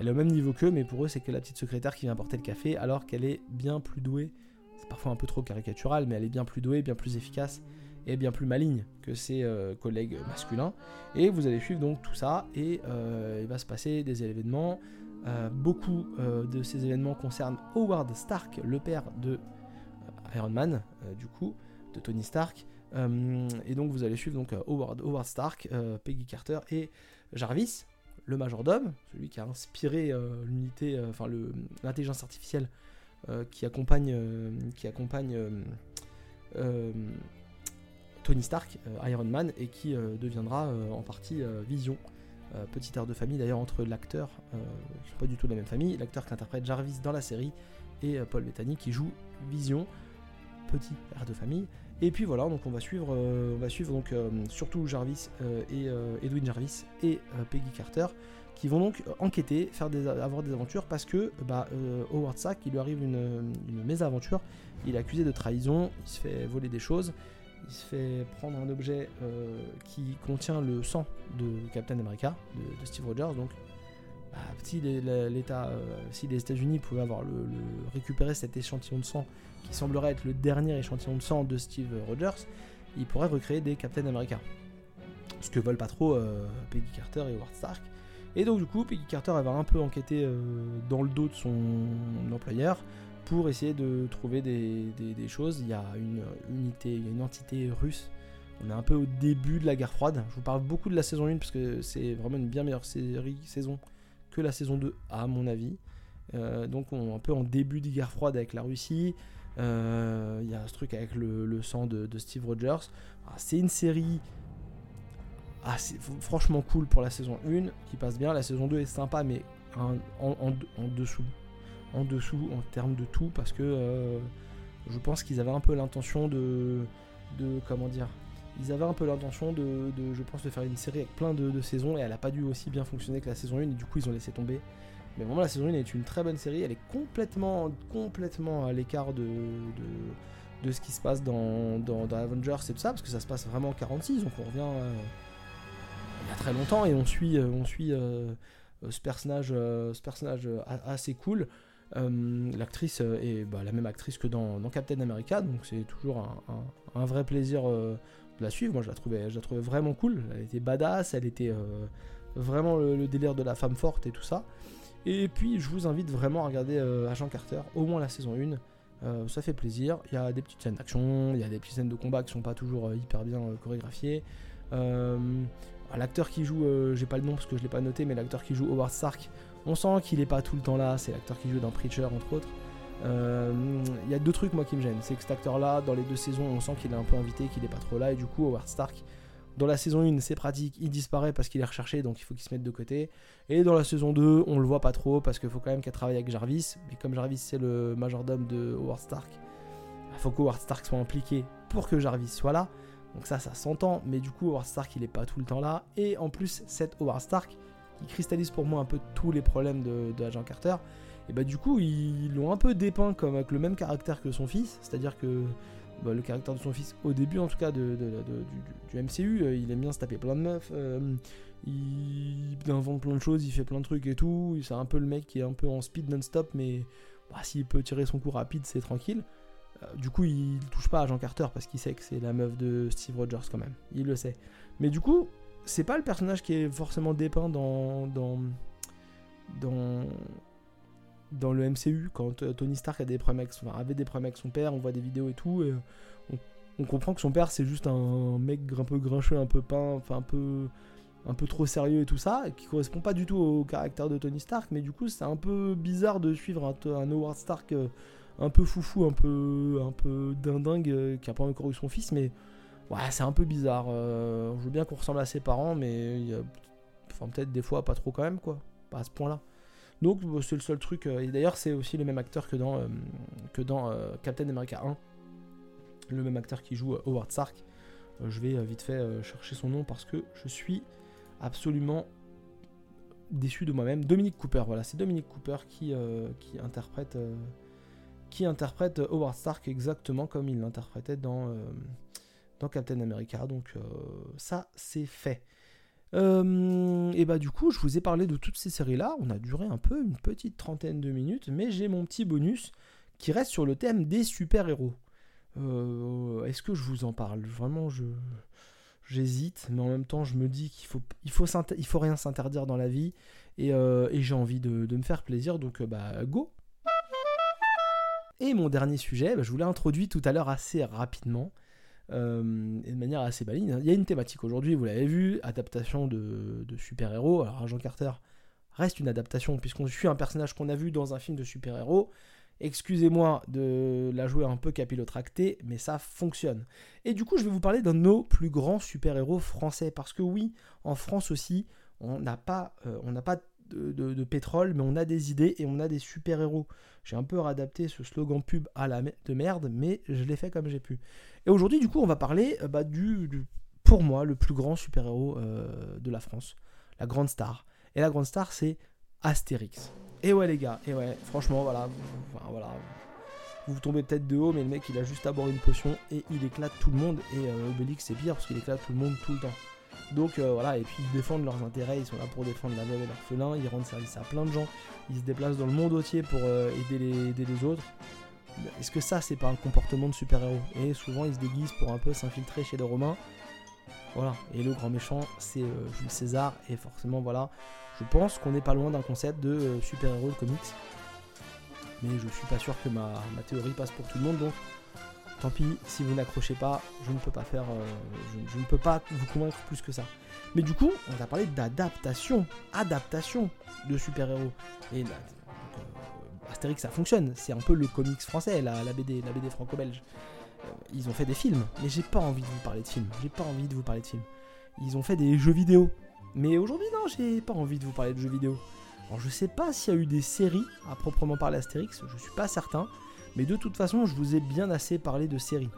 elle est au même niveau qu'eux, mais pour eux c'est que la petite secrétaire qui vient porter le café alors qu'elle est bien plus douée. C'est parfois un peu trop caricatural, mais elle est bien plus douée, bien plus efficace bien plus maligne que ses euh, collègues masculins. Et vous allez suivre donc tout ça et euh, il va se passer des événements. Euh, beaucoup de ces événements concernent Howard Stark, le père de Iron Man, du coup, de Tony Stark. et donc vous allez suivre donc Howard, Howard Stark, Peggy Carter et Jarvis, le majordome, celui qui a inspiré l'unité, enfin l'intelligence artificielle qui accompagne, qui accompagne Tony Stark, euh, Iron Man, et qui euh, deviendra euh, en partie Vision. petit air de famille d'ailleurs entre l'acteur, qui pas du tout de la même famille, l'acteur qui interprète Jarvis dans la série, et Paul Bettany qui joue Vision. Petit air de famille. Et puis voilà, donc on va suivre, on va suivre donc surtout Jarvis et Edwin Jarvis et Peggy Carter qui vont donc enquêter, faire avoir des aventures parce que bah, Howard Sack, il lui arrive une, mésaventure, il est accusé de trahison, il se fait voler des choses il se fait prendre un objet euh, qui contient le sang de Captain America, de, Steve Rogers. Donc, bah, si, l'État, euh, si les États-Unis pouvaient avoir le, récupérer cet échantillon de sang, qui semblerait être le dernier échantillon de sang de Steve Rogers, ils pourraient recréer des Captain America. Ce que veulent pas trop euh, Peggy Carter et Howard Stark. Et donc du coup, Peggy Carter elle va un peu enquêter dans le dos de son employeur pour essayer de trouver des, choses. Il y a une unité, il y a une entité russe. On est un peu au début de la guerre froide. Je vous parle beaucoup de la saison 1 parce que c'est vraiment une bien meilleure série, saison que la saison 2 à mon avis. donc on, un peu en début de guerre froide avec la Russie. Il y a ce truc avec le, sang de, Steve Rogers. Ah, c'est une série franchement cool pour la saison 1 qui passe bien. La saison 2 est sympa, mais en, dessous. En dessous en termes de tout, parce que je pense qu'ils avaient un peu l'intention de, de. Comment dire ils avaient un peu l'intention de, je pense, de faire une série avec plein de, saisons et elle n'a pas dû aussi bien fonctionner que la saison 1 et du coup ils ont laissé tomber. Mais vraiment la saison 1 est une très bonne série, elle est complètement, complètement à l'écart de, de, ce qui se passe dans, dans, Avengers et tout ça, parce que ça se passe vraiment en 46, donc on revient euh, il y a très longtemps et on suit, on suit euh, ce personnage, euh, ce personnage assez cool. L'actrice est bah, la même actrice que dans, Captain America, donc c'est toujours un, un, vrai plaisir la suivre. Moi, je la trouvais, je la trouvais vraiment cool. Elle était badass, elle était euh, vraiment le, délire de la femme forte et tout ça. Et puis, je vous invite vraiment à regarder euh, Agent Carter, au moins la saison 1. Euh, ça fait plaisir. Il y a des petites scènes d'action, il y a des petites scènes de combat qui sont pas toujours hyper bien chorégraphiées. l'acteur qui joue, j'ai pas le nom parce que je l'ai pas noté, mais l'acteur qui joue Howard Stark, on sent qu'il est pas tout le temps là. C'est l'acteur qui joue dans Preacher entre autres. Il euh, y a deux trucs moi qui me gênent. C'est que cet acteur-là, dans les deux saisons, on sent qu'il est un peu invité, qu'il est pas trop là. Et du coup, Howard Stark, dans la saison 1, c'est pratique, il disparaît parce qu'il est recherché, donc il faut qu'il se mette de côté. Et dans la saison 2, on le voit pas trop parce qu'il faut quand même qu'elle travaille avec Jarvis. Mais comme Jarvis, c'est le majordome de Howard Stark, il faut que Howard Stark soit impliqué pour que Jarvis soit là. Donc ça, ça s'entend. Mais du coup, Howard Stark, il est pas tout le temps là. Et en plus, cette Howard Stark, qui cristallise pour moi un peu tous les problèmes de, de Agent Carter, et bah du coup ils l'ont un peu dépeint comme avec le même caractère que son fils, c'est-à-dire que bah, le caractère de son fils, au début en tout cas de, du, MCU, euh, il aime bien se taper plein de meufs, euh, il invente plein de choses, il fait plein de trucs et tout, c'est un peu le mec qui est un peu en speed non-stop, mais bah, s'il peut tirer son coup rapide c'est tranquille. Euh, du coup il touche pas à Jean Carter parce qu'il sait que c'est la meuf de Steve Rogers quand même, il le sait. Mais du coup, c'est pas le personnage qui est forcément dépeint dans, le MCU, quand euh, Tony Stark a des son, avait des problèmes avec son père, on voit des vidéos et tout, et on, comprend que son père c'est juste un mec un peu grincheux, un peu peint, enfin un peu, un peu trop sérieux et tout ça, qui correspond pas du tout au caractère de Tony Stark, mais du coup c'est un peu bizarre de suivre un, Howard Stark euh, un peu foufou, un peu, un peu dindingue, euh, qui a pas encore eu son fils, mais ouais c'est un peu bizarre. je veux bien qu'on ressemble à ses parents, mais enfin peut-être des fois pas trop quand même quoi, pas à ce point-là. Donc bah, c'est le seul truc. Euh, et d'ailleurs c'est aussi le même acteur que dans, euh, euh, Captain America 1. Le même acteur qui joue Howard Stark. je vais vite fait chercher son nom parce que je suis absolument déçu de moi-même. Dominique Cooper, voilà, c'est Dominique Cooper qui interprète Howard Stark exactement comme il l'interprétait dans, dans Captain America. Donc ça c'est fait. Euh, et bah du coup, je vous ai parlé de toutes ces séries-là. On a duré un peu, une petite trentaine de minutes, mais j'ai mon petit bonus qui reste sur le thème des super-héros. Euh, est-ce que je vous en parle? Vraiment, je j'hésite, mais en même temps, je me dis qu'il faut, faut, rien s'interdire dans la vie, et, euh, j'ai envie de, me faire plaisir, donc bah go Et mon dernier sujet, bah, je vous l'ai introduit tout à l'heure assez rapidement. Euh, et de manière assez maligne. Il y a une thématique aujourd'hui, vous l'avez vu, adaptation de, super-héros. Alors Agent Carter reste une adaptation puisqu'on suit un personnage qu'on a vu dans un film de super-héros. Excusez-moi de la jouer un peu capillotractée, mais ça fonctionne. Et du coup, je vais vous parler d'un de nos plus grands super-héros français. Parce que oui, en France aussi, on n'a pas, euh, on n'a pas de, pétrole, mais on a des idées et on a des super-héros. J'ai un peu réadapté ce slogan pub à la de merde, mais je l'ai fait comme j'ai pu. Et aujourd'hui, du coup, on va parler euh, bah, du, pour moi, le plus grand super-héros euh, de la France, la grande star. Et la grande star, c'est Astérix. Et ouais, les gars, et ouais, franchement, voilà. Vous tombez peut-être de haut, mais le mec, il a juste à boire une potion et il éclate tout le monde. Et euh, Obélix, c'est pire parce qu'il éclate tout le monde tout le temps. Donc euh, voilà, et puis ils défendent leurs intérêts, ils sont là pour défendre la veuve et l'orphelin, ils rendent service à plein de gens, ils se déplacent dans le monde entier pour euh, aider, les, autres. Est-ce que ça, c'est pas un comportement de super-héros? Et souvent, ils se déguisent pour un peu s'infiltrer chez les Romains. Voilà, et le grand méchant, c'est euh, César, et forcément, voilà, je pense qu'on n'est pas loin d'un concept de super-héros de comics. Mais je suis pas sûr que ma, ma théorie passe pour tout le monde, donc Tant pis, si vous n'accrochez pas, je ne peux pas faire, euh, je, ne peux pas vous convaincre plus que ça. Mais du coup, on a parlé d'adaptation, adaptation de super-héros. Et euh, Astérix ça fonctionne, c'est un peu le comics français, la, BD, la BD franco-belge. Euh, ils ont fait des films, mais j'ai pas envie de vous parler de films. J'ai pas envie de vous parler de films. Ils ont fait des jeux vidéo. Mais aujourd'hui, non, j'ai pas envie de vous parler de jeux vidéo. Alors je sais pas s'il y a eu des séries à proprement parler Astérix, je suis pas certain. Mais de toute façon, je vous ai bien assez parlé de séries.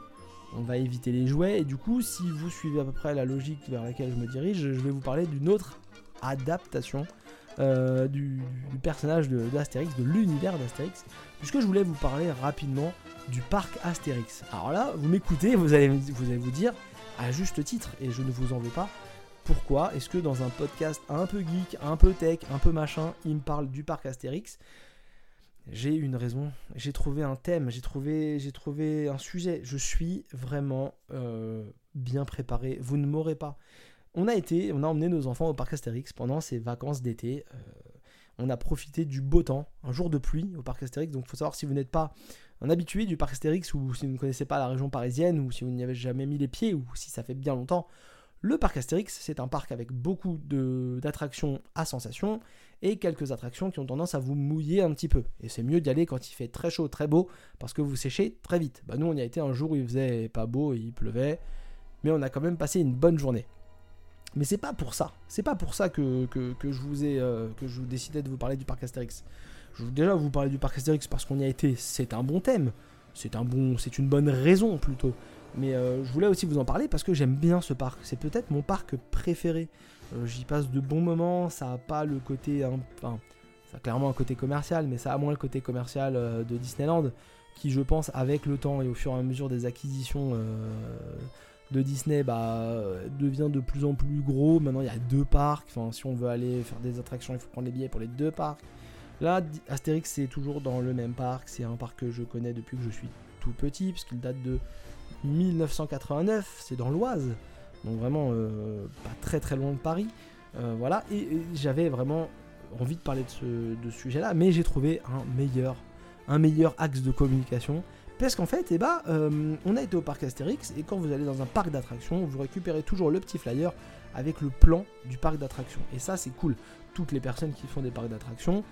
On va éviter les jouets, et du coup, si vous suivez à peu près la logique vers laquelle je me dirige, je vais vous parler d'une autre adaptation euh, du, personnage d'Astérix, de, l'univers d'Astérix, puisque je voulais vous parler rapidement du parc Astérix. Alors là, vous m'écoutez, vous allez, vous allez vous dire, à juste titre, et je ne vous en veux pas, pourquoi est-ce que dans un podcast un peu geek, un peu tech, un peu machin, il me parle du parc Astérix? J'ai une raison, j'ai trouvé un thème, j'ai trouvé, j'ai trouvé un sujet. Je suis vraiment euh, bien préparé. Vous ne m'aurez pas. On a été, on a emmené nos enfants au parc Astérix pendant ces vacances d'été. Euh, on a profité du beau temps, un jour de pluie au parc Astérix. Donc faut savoir si vous n'êtes pas un habitué du parc Astérix ou si vous ne connaissez pas la région parisienne ou si vous n'y avez jamais mis les pieds ou si ça fait bien longtemps. Le parc Astérix, c'est un parc avec beaucoup d'attractions à sensation et quelques attractions qui ont tendance à vous mouiller un petit peu. Et c'est mieux d'y aller quand il fait très chaud, très beau, parce que vous séchez très vite. Bah nous, on y a été un jour où il faisait pas beau et il pleuvait, mais on a quand même passé une bonne journée. Mais c'est pas pour ça. C'est pas pour ça que, je vous ai euh, que je décidais de vous parler du parc Astérix. Je veux déjà vous parler du parc Astérix parce qu'on y a été. C'est un bon thème. C'est un bon, c'est une bonne raison plutôt. Mais euh, je voulais aussi vous en parler parce que j'aime bien ce parc. C'est peut-être mon parc préféré. Euh, j'y passe de bons moments. Ça a pas le côté, enfin, ça a clairement un côté commercial, mais ça a moins le côté commercial de Disneyland, qui je pense avec le temps et au fur et à mesure des acquisitions de Disney bah, devient de plus en plus gros. Maintenant, il y a deux parcs. Enfin, si on veut aller faire des attractions, il faut prendre les billets pour les deux parcs. Là, Astérix, c'est toujours dans le même parc. C'est un parc que je connais depuis que je suis tout petit, puisqu'il date de 1989. C'est dans l'Oise. Donc, vraiment, euh, pas très très loin de Paris. Euh, voilà. Et, j'avais vraiment envie de parler de ce, sujet-là, mais j'ai trouvé un meilleur, un meilleur axe de communication parce qu'en fait, eh ben, euh, on a été au parc Astérix, et quand vous allez dans un parc d'attractions, vous récupérez toujours le petit flyer avec le plan du parc d'attractions. Et ça, c'est cool. Toutes les personnes qui font des parcs d'attractions,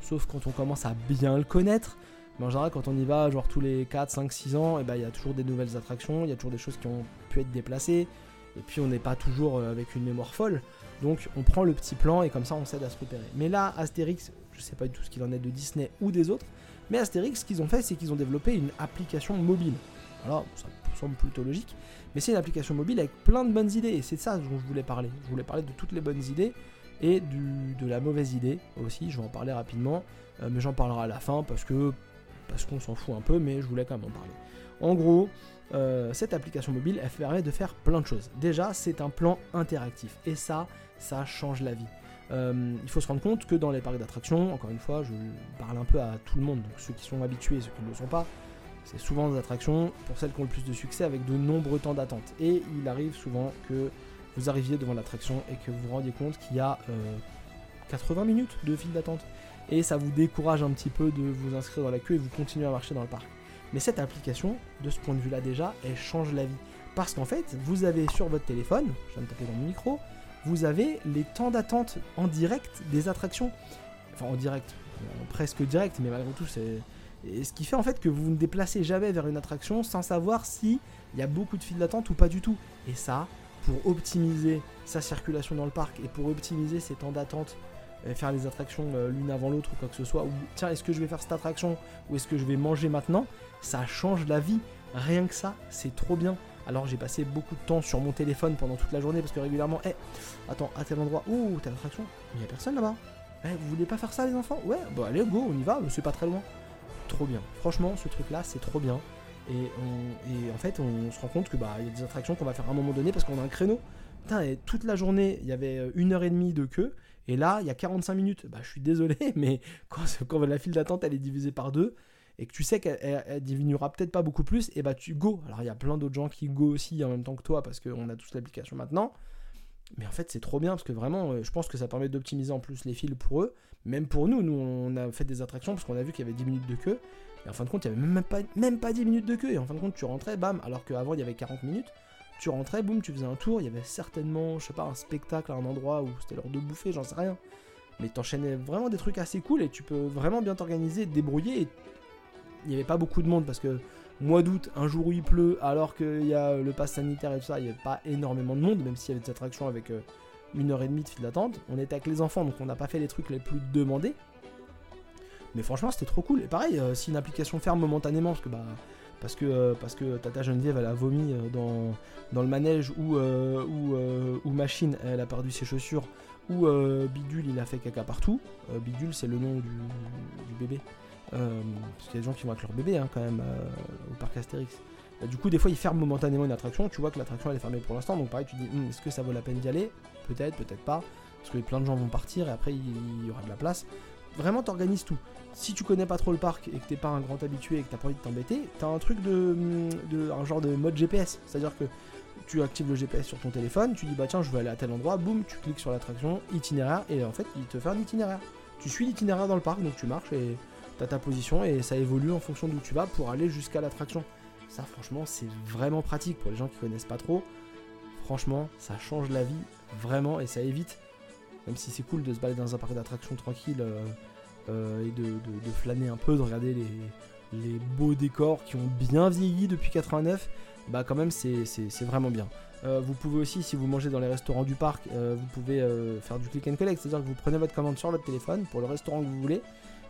sauf quand on commence à bien le connaître, mais en général, quand on y va, genre tous les 4, 5, 6 ans, eh ben, il y a toujours des nouvelles attractions, il y a toujours des choses qui ont pu être déplacées, et puis on n'est pas toujours euh, avec une mémoire folle. Donc on prend le petit plan et comme ça on s'aide à se repérer. Mais là, Astérix, je sais pas du tout ce qu'il en est de Disney ou des autres, mais Astérix, ce qu'ils ont fait, c'est qu'ils ont développé une application mobile. Alors, ça semble plutôt logique, mais c'est une application mobile avec plein de bonnes idées, et c'est ça dont je voulais parler. Je voulais parler de toutes les bonnes idées et de la mauvaise idée aussi. Je vais en parler rapidement, euh, mais j'en parlerai à la fin parce que parce qu'on s'en fout un peu, mais je voulais quand même en parler. En gros, euh, cette application mobile, elle permet de faire plein de choses. Déjà, c'est un plan interactif, et ça, ça change la vie. Euh, il faut se rendre compte que dans les parcs d'attractions, encore une fois, je parle un peu à tout le monde, donc ceux qui sont habitués et ceux qui ne le sont pas, c'est souvent des attractions pour celles qui ont le plus de succès avec de nombreux temps d'attente. Et il arrive souvent que vous arriviez devant l'attraction et que vous vous rendiez compte qu'il y a 80 euh, minutes de file d'attente. Et ça vous décourage un petit peu de vous inscrire dans la queue et vous continuez à marcher dans le parc. Mais cette application, de ce point de vue-là déjà, elle change la vie. Parce qu'en fait, vous avez sur votre téléphone, je viens de taper dans mon micro, vous avez les temps d'attente en direct des attractions. Enfin, en direct, presque direct, mais malgré tout, c'est. ce qui fait en fait que vous ne déplacez jamais vers une attraction sans savoir s'il y a beaucoup de files d'attente ou pas du tout. Et ça, pour optimiser sa circulation dans le parc et pour optimiser ses temps d'attente, euh, faire les attractions euh, l'une avant l'autre ou quoi que ce soit, ou tiens, est-ce que je vais faire cette attraction ou est-ce que je vais manger maintenant, ça change la vie. Rien que ça, c'est trop bien. Alors j'ai passé beaucoup de temps sur mon téléphone pendant toute la journée parce que régulièrement, hé, attends, à tel endroit, ouh, telle attraction, il n'y a personne là-bas. Eh, vous voulez pas faire ça les enfants? Ouais, bah allez, go, on y va, c'est pas très loin. Trop bien. Franchement, ce truc-là, c'est trop bien. Et, en fait, on se rend compte que bah il y a des attractions qu'on va faire à un moment donné parce qu'on a un créneau. Et toute la journée, il y avait euh, une heure et demie de queue. Et là, il y a 45 minutes. Bah, je suis désolé, mais quand, la file d'attente elle est divisée par deux, et que tu sais qu'elle diminuera peut-être pas beaucoup plus, et bah tu go. Alors il y a plein d'autres gens qui go aussi en même temps que toi parce qu'on a tous l'application maintenant. Mais en fait, c'est trop bien parce que vraiment, euh, je pense que ça permet d'optimiser en plus les fils pour eux. Même pour nous, nous on a fait des attractions parce qu'on a vu qu'il y avait 10 minutes de queue. Et en fin de compte, il n'y avait même pas, même pas 10 minutes de queue. Et en fin de compte, tu rentrais, bam. Alors qu'avant, il y avait 40 minutes. Tu rentrais, boum, tu faisais un tour. Il y avait certainement, je sais pas, un spectacle à un endroit où c'était l'heure de bouffer, j'en sais rien. mais t'enchaînes vraiment des trucs assez cool et tu peux vraiment bien t'organiser, te débrouiller. Il n'y avait pas beaucoup de monde parce que mois d'août, un jour où il pleut, alors qu'il y a le pass sanitaire et tout ça, il n'y avait pas énormément de monde, même s'il y avait des attractions avec euh, une heure et demie de file d'attente. On était avec les enfants, donc on n'a pas fait les trucs les plus demandés. Mais franchement, c'était trop cool. Et pareil, euh, si une application ferme momentanément, parce que bah, parce que, euh, parce que Tata Geneviève elle a vomi dans, dans le manège ou, ou, Machine elle a perdu ses chaussures ou Bidule il a fait caca partout. Bidule c'est le nom du, bébé. Euh, parce qu'il y a des gens qui vont avec leur bébé hein, quand même euh, au parc Astérix. du coup, des fois, ils ferment momentanément une attraction. Tu vois que l'attraction elle est fermée pour l'instant. Donc, pareil, tu dis hum, est-ce que ça vaut la peine d'y aller? Peut-être, peut-être pas. Parce que plein de gens vont partir et après, il y aura de la place. Vraiment, t'organises tout. Si tu connais pas trop le parc et que t'es pas un grand habitué et que t'as pas envie de t'embêter, t'as un truc de, de, un genre de mode GPS. C'est-à-dire que tu actives le GPS sur ton téléphone, tu dis bah tiens, je veux aller à tel endroit, boum, tu cliques sur l'attraction, itinéraire, et en fait, il te fait un itinéraire. Tu suis l'itinéraire dans le parc, donc tu marches et t'as ta position et ça évolue en fonction d'où tu vas pour aller jusqu'à l'attraction. Ça, franchement, c'est vraiment pratique pour les gens qui connaissent pas trop. Franchement, ça change la vie vraiment et ça évite, même si c'est cool de se balader dans un parc d'attractions tranquille euh, et de, flâner un peu, de regarder les, beaux décors qui ont bien vieilli depuis 89, bah quand même c'est vraiment bien. Euh, vous pouvez aussi, si vous mangez dans les restaurants du parc, vous pouvez faire du click and collect, c'est-à-dire que vous prenez votre commande sur votre téléphone pour le restaurant que vous voulez,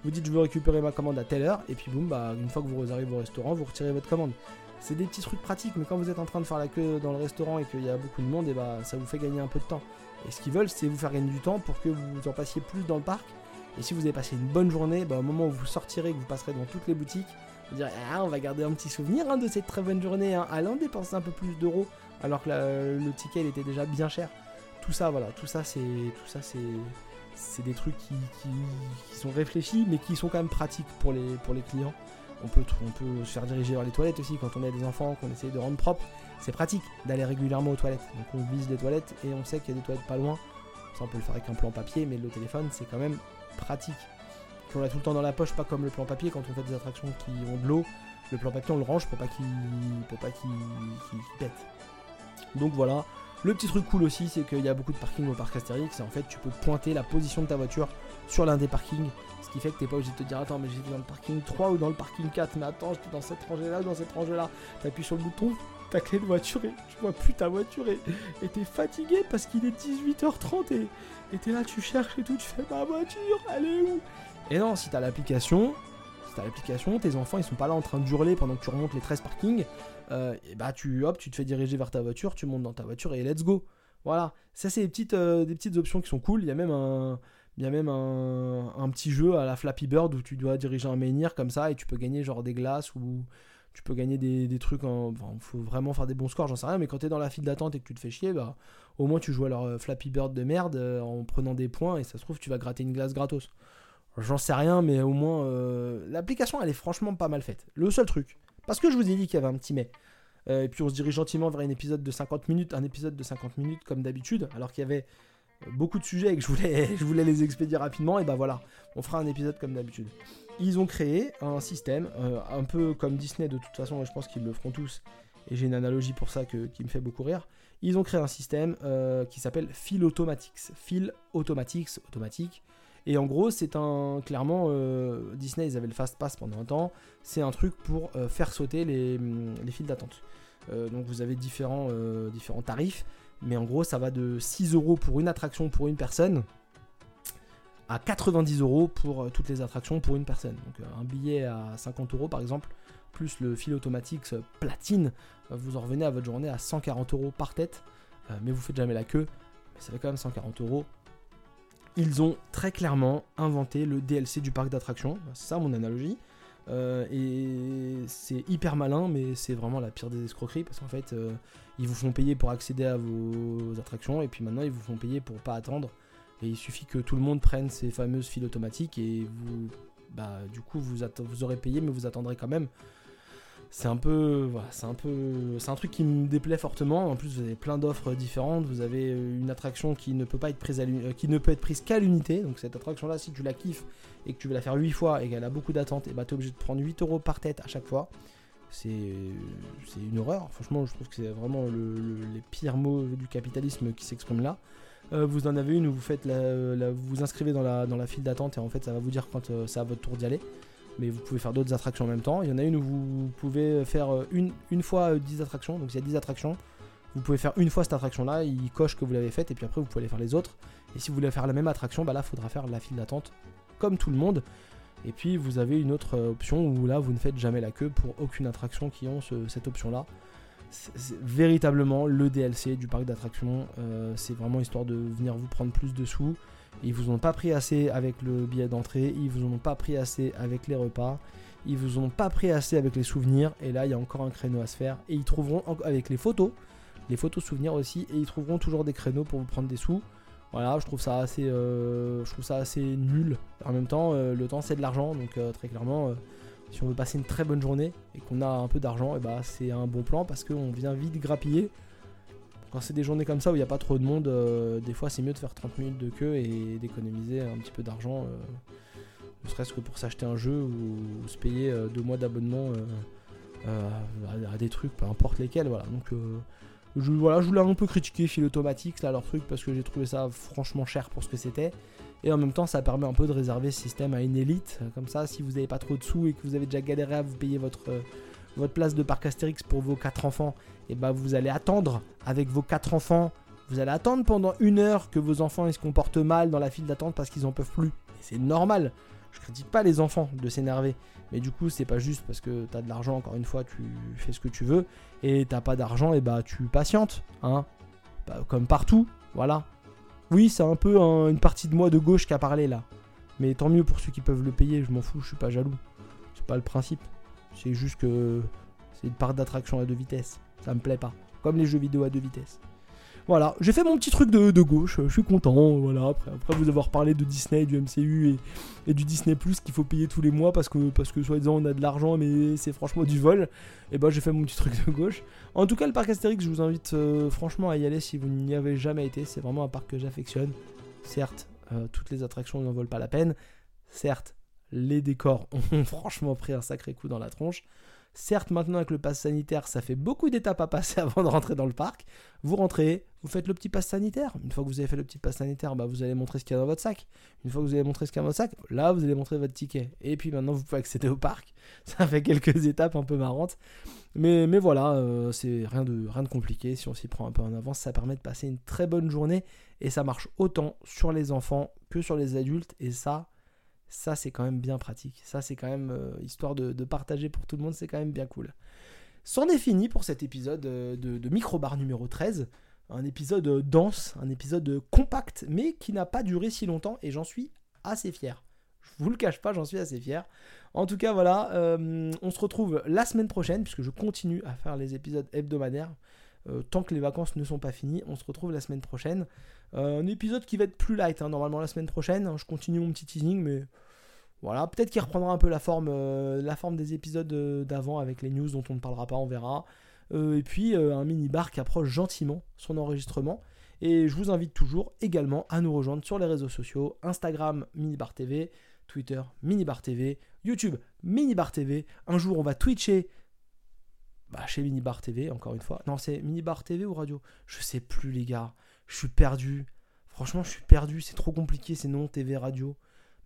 vous dites je veux récupérer ma commande à telle heure, et puis boum, bah, une fois que vous arrivez au restaurant, vous retirez votre commande. C'est des petits trucs pratiques, mais quand vous êtes en train de faire la queue dans le restaurant et qu'il y a beaucoup de monde, et bah, ça vous fait gagner un peu de temps. Et ce qu'ils veulent, c'est vous faire gagner du temps pour que vous en passiez plus dans le parc. Et si vous avez passé une bonne journée, bah, au moment où vous sortirez, que vous passerez dans toutes les boutiques, vous direz ah, on va garder un petit souvenir hein, de cette très bonne journée, hein. allons dépenser un peu plus d'euros alors que le ticket était déjà bien cher. Tout ça, voilà, tout ça c'est tout ça c'est c'est des trucs qui, sont réfléchis, mais qui sont quand même pratiques pour les, pour les clients. On peut, on peut se faire diriger vers les toilettes aussi quand on a des enfants, qu'on essaye de rendre propre. C'est pratique d'aller régulièrement aux toilettes. Donc on vise les toilettes et on sait qu'il y a des toilettes pas loin. Ça on peut le faire avec un plan papier, mais le téléphone c'est quand même pratique. on l'a tout le temps dans la poche, pas comme le plan papier quand on fait des attractions qui ont de l'eau. Le plan papier on le range pour pas qu'il pas qu'il pète. Donc voilà, le petit truc cool aussi, c'est qu'il y a beaucoup de parking au parc Astérix. Et en fait, tu peux pointer la position de ta voiture sur l'un des parkings. Ce qui fait que t'es pas obligé de te dire Attends, mais j'étais dans le parking 3 ou dans le parking 4. Mais attends, j'étais dans cette rangée là ou dans cette rangée là. T'appuies sur le bouton, ta clé de voiture et tu vois plus ta voiture et t'es fatigué parce qu'il est 18h30 et, et t'es là, tu cherches et tout. Tu fais Ma voiture, elle est où? Et non, si t'as l'application, si t'as l'application, tes enfants ils sont pas là en train de hurler pendant que tu remontes les 13 parkings. Euh, et bah tu hop, tu te fais diriger vers ta voiture, tu montes dans ta voiture et let's go. Voilà, ça c'est des petites, euh, des petites options qui sont cool. Il y a même un, il y a même un, petit jeu à la Flappy Bird où tu dois diriger un menhir comme ça et tu peux gagner genre des glaces ou tu peux gagner des, trucs. En, faut vraiment faire des bons scores, j'en sais rien. Mais quand t'es dans la file d'attente et que tu te fais chier, bah au moins tu joues à leur euh, Flappy Bird de merde en prenant des points et ça se trouve tu vas gratter une glace gratos. J'en sais rien, mais au moins l'application elle est franchement pas mal faite. Le seul truc, parce que je vous ai dit qu'il y avait un petit mais. Euh, et puis on se dirige gentiment vers un épisode de 50 minutes, un épisode de 50 minutes comme d'habitude, alors qu'il y avait euh, beaucoup de sujets et que je voulais, les expédier rapidement, et ben voilà, on fera un épisode comme d'habitude. Ils ont créé un système, euh, un peu comme Disney de toute façon, je pense qu'ils le feront tous, et j'ai une analogie pour ça qui me fait beaucoup rire. Ils ont créé un système qui s'appelle Phil Automatics. Phil Automatics, automatique. Et en gros, c'est un. Clairement, euh, Disney, ils avaient le Fast Pass pendant un temps. C'est un truc pour euh, faire sauter les, les files d'attente. Euh, donc vous avez différents, différents tarifs. Mais en gros, ça va de 6 euros pour une attraction pour une personne à 90 euros pour toutes les attractions pour une personne. Donc un billet à 50 euros par exemple, plus le fil automatique platine, vous en revenez à votre journée à 140 euros par tête. mais vous faites jamais la queue. Mais ça fait quand même 140 euros ils ont très clairement inventé le DLC du parc d'attractions. C'est ça mon analogie. Euh, et c'est hyper malin, mais c'est vraiment la pire des escroqueries parce qu'en fait, euh, ils vous font payer pour accéder à vos attractions et puis maintenant ils vous font payer pour pas attendre. Et il suffit que tout le monde prenne ces fameuses files automatiques et vous, bah, du coup, vous, vous aurez payé, mais vous attendrez quand même c'est un peu c'est un peu c'est un truc qui me déplaît fortement. En plus vous avez plein d'offres différentes. Vous avez une attraction qui ne peut pas être prise euh, qui ne peut être prise qu'à l'unité. Donc cette attraction là si tu la kiffes et que tu veux la faire 8 fois et qu'elle a beaucoup d'attentes et bah es obligé de prendre 8 euros par tête à chaque fois. C'est une horreur. Franchement je trouve que c'est vraiment les pires mots du capitalisme qui s'expriment là. Euh, vous en avez une où vous faites la, vous inscrivez dans la, dans la file d'attente et en fait ça va vous dire quand euh, c'est à votre tour d'y aller. Mais vous pouvez faire d'autres attractions en même temps. Il y en a une où vous pouvez faire euh, une, une fois euh, 10 attractions. Donc s'il y a 10 attractions, vous pouvez faire une fois cette attraction là, il coche que vous l'avez faite et puis après vous pouvez aller faire les autres. Et si vous voulez faire la même attraction, bah là faudra faire la file d'attente comme tout le monde. Et puis vous avez une autre euh, option où là vous ne faites jamais la queue pour aucune attraction qui ont ce- cette option là. C'est véritablement le DLC du parc d'attractions. Euh, c'est vraiment histoire de venir vous prendre plus de sous. Ils vous ont pas pris assez avec le billet d'entrée, ils vous ont pas pris assez avec les repas, ils vous ont pas pris assez avec les souvenirs. Et là, il y a encore un créneau à se faire. Et ils trouveront avec les photos, les photos souvenirs aussi, et ils trouveront toujours des créneaux pour vous prendre des sous. Voilà, je trouve ça assez, euh, je trouve ça assez nul. En même temps, euh, le temps c'est de l'argent, donc euh, très clairement, si on veut passer une très bonne journée et qu'on a un peu d'argent, et bah c'est un bon plan parce qu'on vient vite grappiller. Quand c'est des journées comme ça où il n'y a pas trop de monde, euh, des fois c'est mieux de faire 30 minutes de queue et d'économiser un petit peu d'argent, euh, ne serait-ce que pour s'acheter un jeu ou, se payer euh, deux mois d'abonnement à, des trucs, peu importe lesquels. Voilà. Donc je, voilà, je voulais un peu critiquer Phil Automatics, là, leur truc, parce que j'ai trouvé ça franchement cher pour ce que c'était. Et en même temps, ça permet un peu de réserver ce système à une élite. Comme ça, si vous n'avez pas trop de sous et que vous avez déjà galéré à vous payer votre, votre place de parc Astérix pour vos 4 enfants, et bah vous allez attendre avec vos 4 enfants. Vous allez attendre pendant une heure que vos enfants ils se comportent mal dans la file d'attente parce qu'ils en peuvent plus. C'est normal. Je critique pas les enfants de s'énerver. Mais du coup, c'est pas juste parce que t'as de l'argent, encore une fois, tu fais ce que tu veux. Et t'as pas d'argent, et bah tu patientes. Hein Bah, comme partout. Voilà. Oui, c'est un peu un- une partie de moi de gauche qui a parlé là. Mais tant mieux pour ceux qui peuvent le payer, je m'en fous, je suis pas jaloux. C'est pas le principe. C'est juste que c'est une part d'attraction à deux vitesses. Ça me plaît pas. Comme les jeux vidéo à deux vitesses. Voilà, j'ai fait mon petit truc de, gauche, je suis content, voilà, après, vous avoir parlé de Disney, du MCU et, du Disney Plus qu'il faut payer tous les mois parce que, parce que soi-disant on a de l'argent mais c'est franchement du vol, et ben j'ai fait mon petit truc de gauche. En tout cas le parc Astérix, je vous invite euh, franchement à y aller si vous n'y avez jamais été, c'est vraiment un parc que j'affectionne. Certes, euh, toutes les attractions n'en valent pas la peine, certes, les décors ont franchement pris un sacré coup dans la tronche. Certes, maintenant avec le pass sanitaire, ça fait beaucoup d'étapes à passer avant de rentrer dans le parc. Vous rentrez, vous faites le petit pass sanitaire. Une fois que vous avez fait le petit pass sanitaire, bah, vous allez montrer ce qu'il y a dans votre sac. Une fois que vous avez montré ce qu'il y a dans votre sac, là, vous allez montrer votre ticket. Et puis maintenant, vous pouvez accéder au parc. Ça fait quelques étapes un peu marrantes. Mais, mais voilà, euh, c'est rien de, rien de compliqué. Si on s'y prend un peu en avance, ça permet de passer une très bonne journée. Et ça marche autant sur les enfants que sur les adultes. Et ça, ça c'est quand même bien pratique. Ça c'est quand même euh, histoire de, partager pour tout le monde, c'est quand même bien cool. C'en est fini pour cet épisode euh, de, Microbar numéro 13. Un épisode euh, dense, un épisode compact, mais qui n'a pas duré si longtemps et j'en suis assez fier. Je vous le cache pas, j'en suis assez fier. En tout cas, voilà, on se retrouve la semaine prochaine, puisque je continue à faire les épisodes hebdomadaires. Tant que les vacances ne sont pas finies, on se retrouve la semaine prochaine. Un épisode qui va être plus light, hein, normalement la semaine prochaine. Je continue mon petit teasing, mais voilà, peut-être qu'il reprendra un peu la forme, euh, des épisodes euh, d'avant avec les news dont on ne parlera pas, on verra. Euh, et puis un mini bar qui approche gentiment son enregistrement. Et je vous invite toujours également à nous rejoindre sur les réseaux sociaux Instagram Minibar TV, Twitter Minibar TV, YouTube Minibar TV. Un jour on va twitcher bah, chez Minibar TV, encore une fois. Non, c'est Minibar TV ou radio? Je sais plus, les gars. Je suis perdu. Franchement, je suis perdu. C'est trop compliqué, c'est non TV, radio.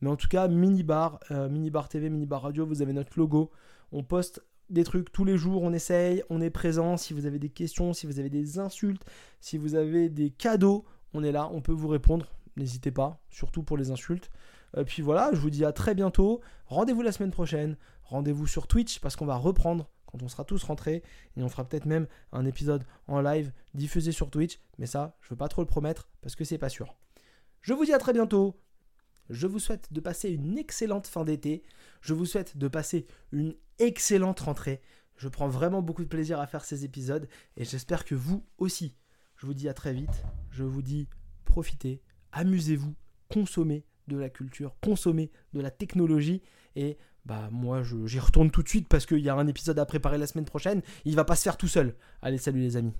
Mais en tout cas, Minibar, euh, Minibar TV, Minibar Radio, vous avez notre logo. On poste des trucs tous les jours, on essaye, on est présent. Si vous avez des questions, si vous avez des insultes, si vous avez des cadeaux, on est là, on peut vous répondre. N'hésitez pas, surtout pour les insultes. Et puis voilà, je vous dis à très bientôt. Rendez-vous la semaine prochaine. Rendez-vous sur Twitch parce qu'on va reprendre quand on sera tous rentrés. Et on fera peut-être même un épisode en live diffusé sur Twitch. Mais ça, je veux pas trop le promettre parce que c'est pas sûr. Je vous dis à très bientôt. Je vous souhaite de passer une excellente fin d'été. Je vous souhaite de passer une excellente rentrée. Je prends vraiment beaucoup de plaisir à faire ces épisodes et j'espère que vous aussi. Je vous dis à très vite. Je vous dis profitez, amusez-vous, consommez de la culture, consommez de la technologie et bah moi j'y retourne tout de suite parce qu'il y a un épisode à préparer la semaine prochaine. Il va pas se faire tout seul. Allez, salut les amis.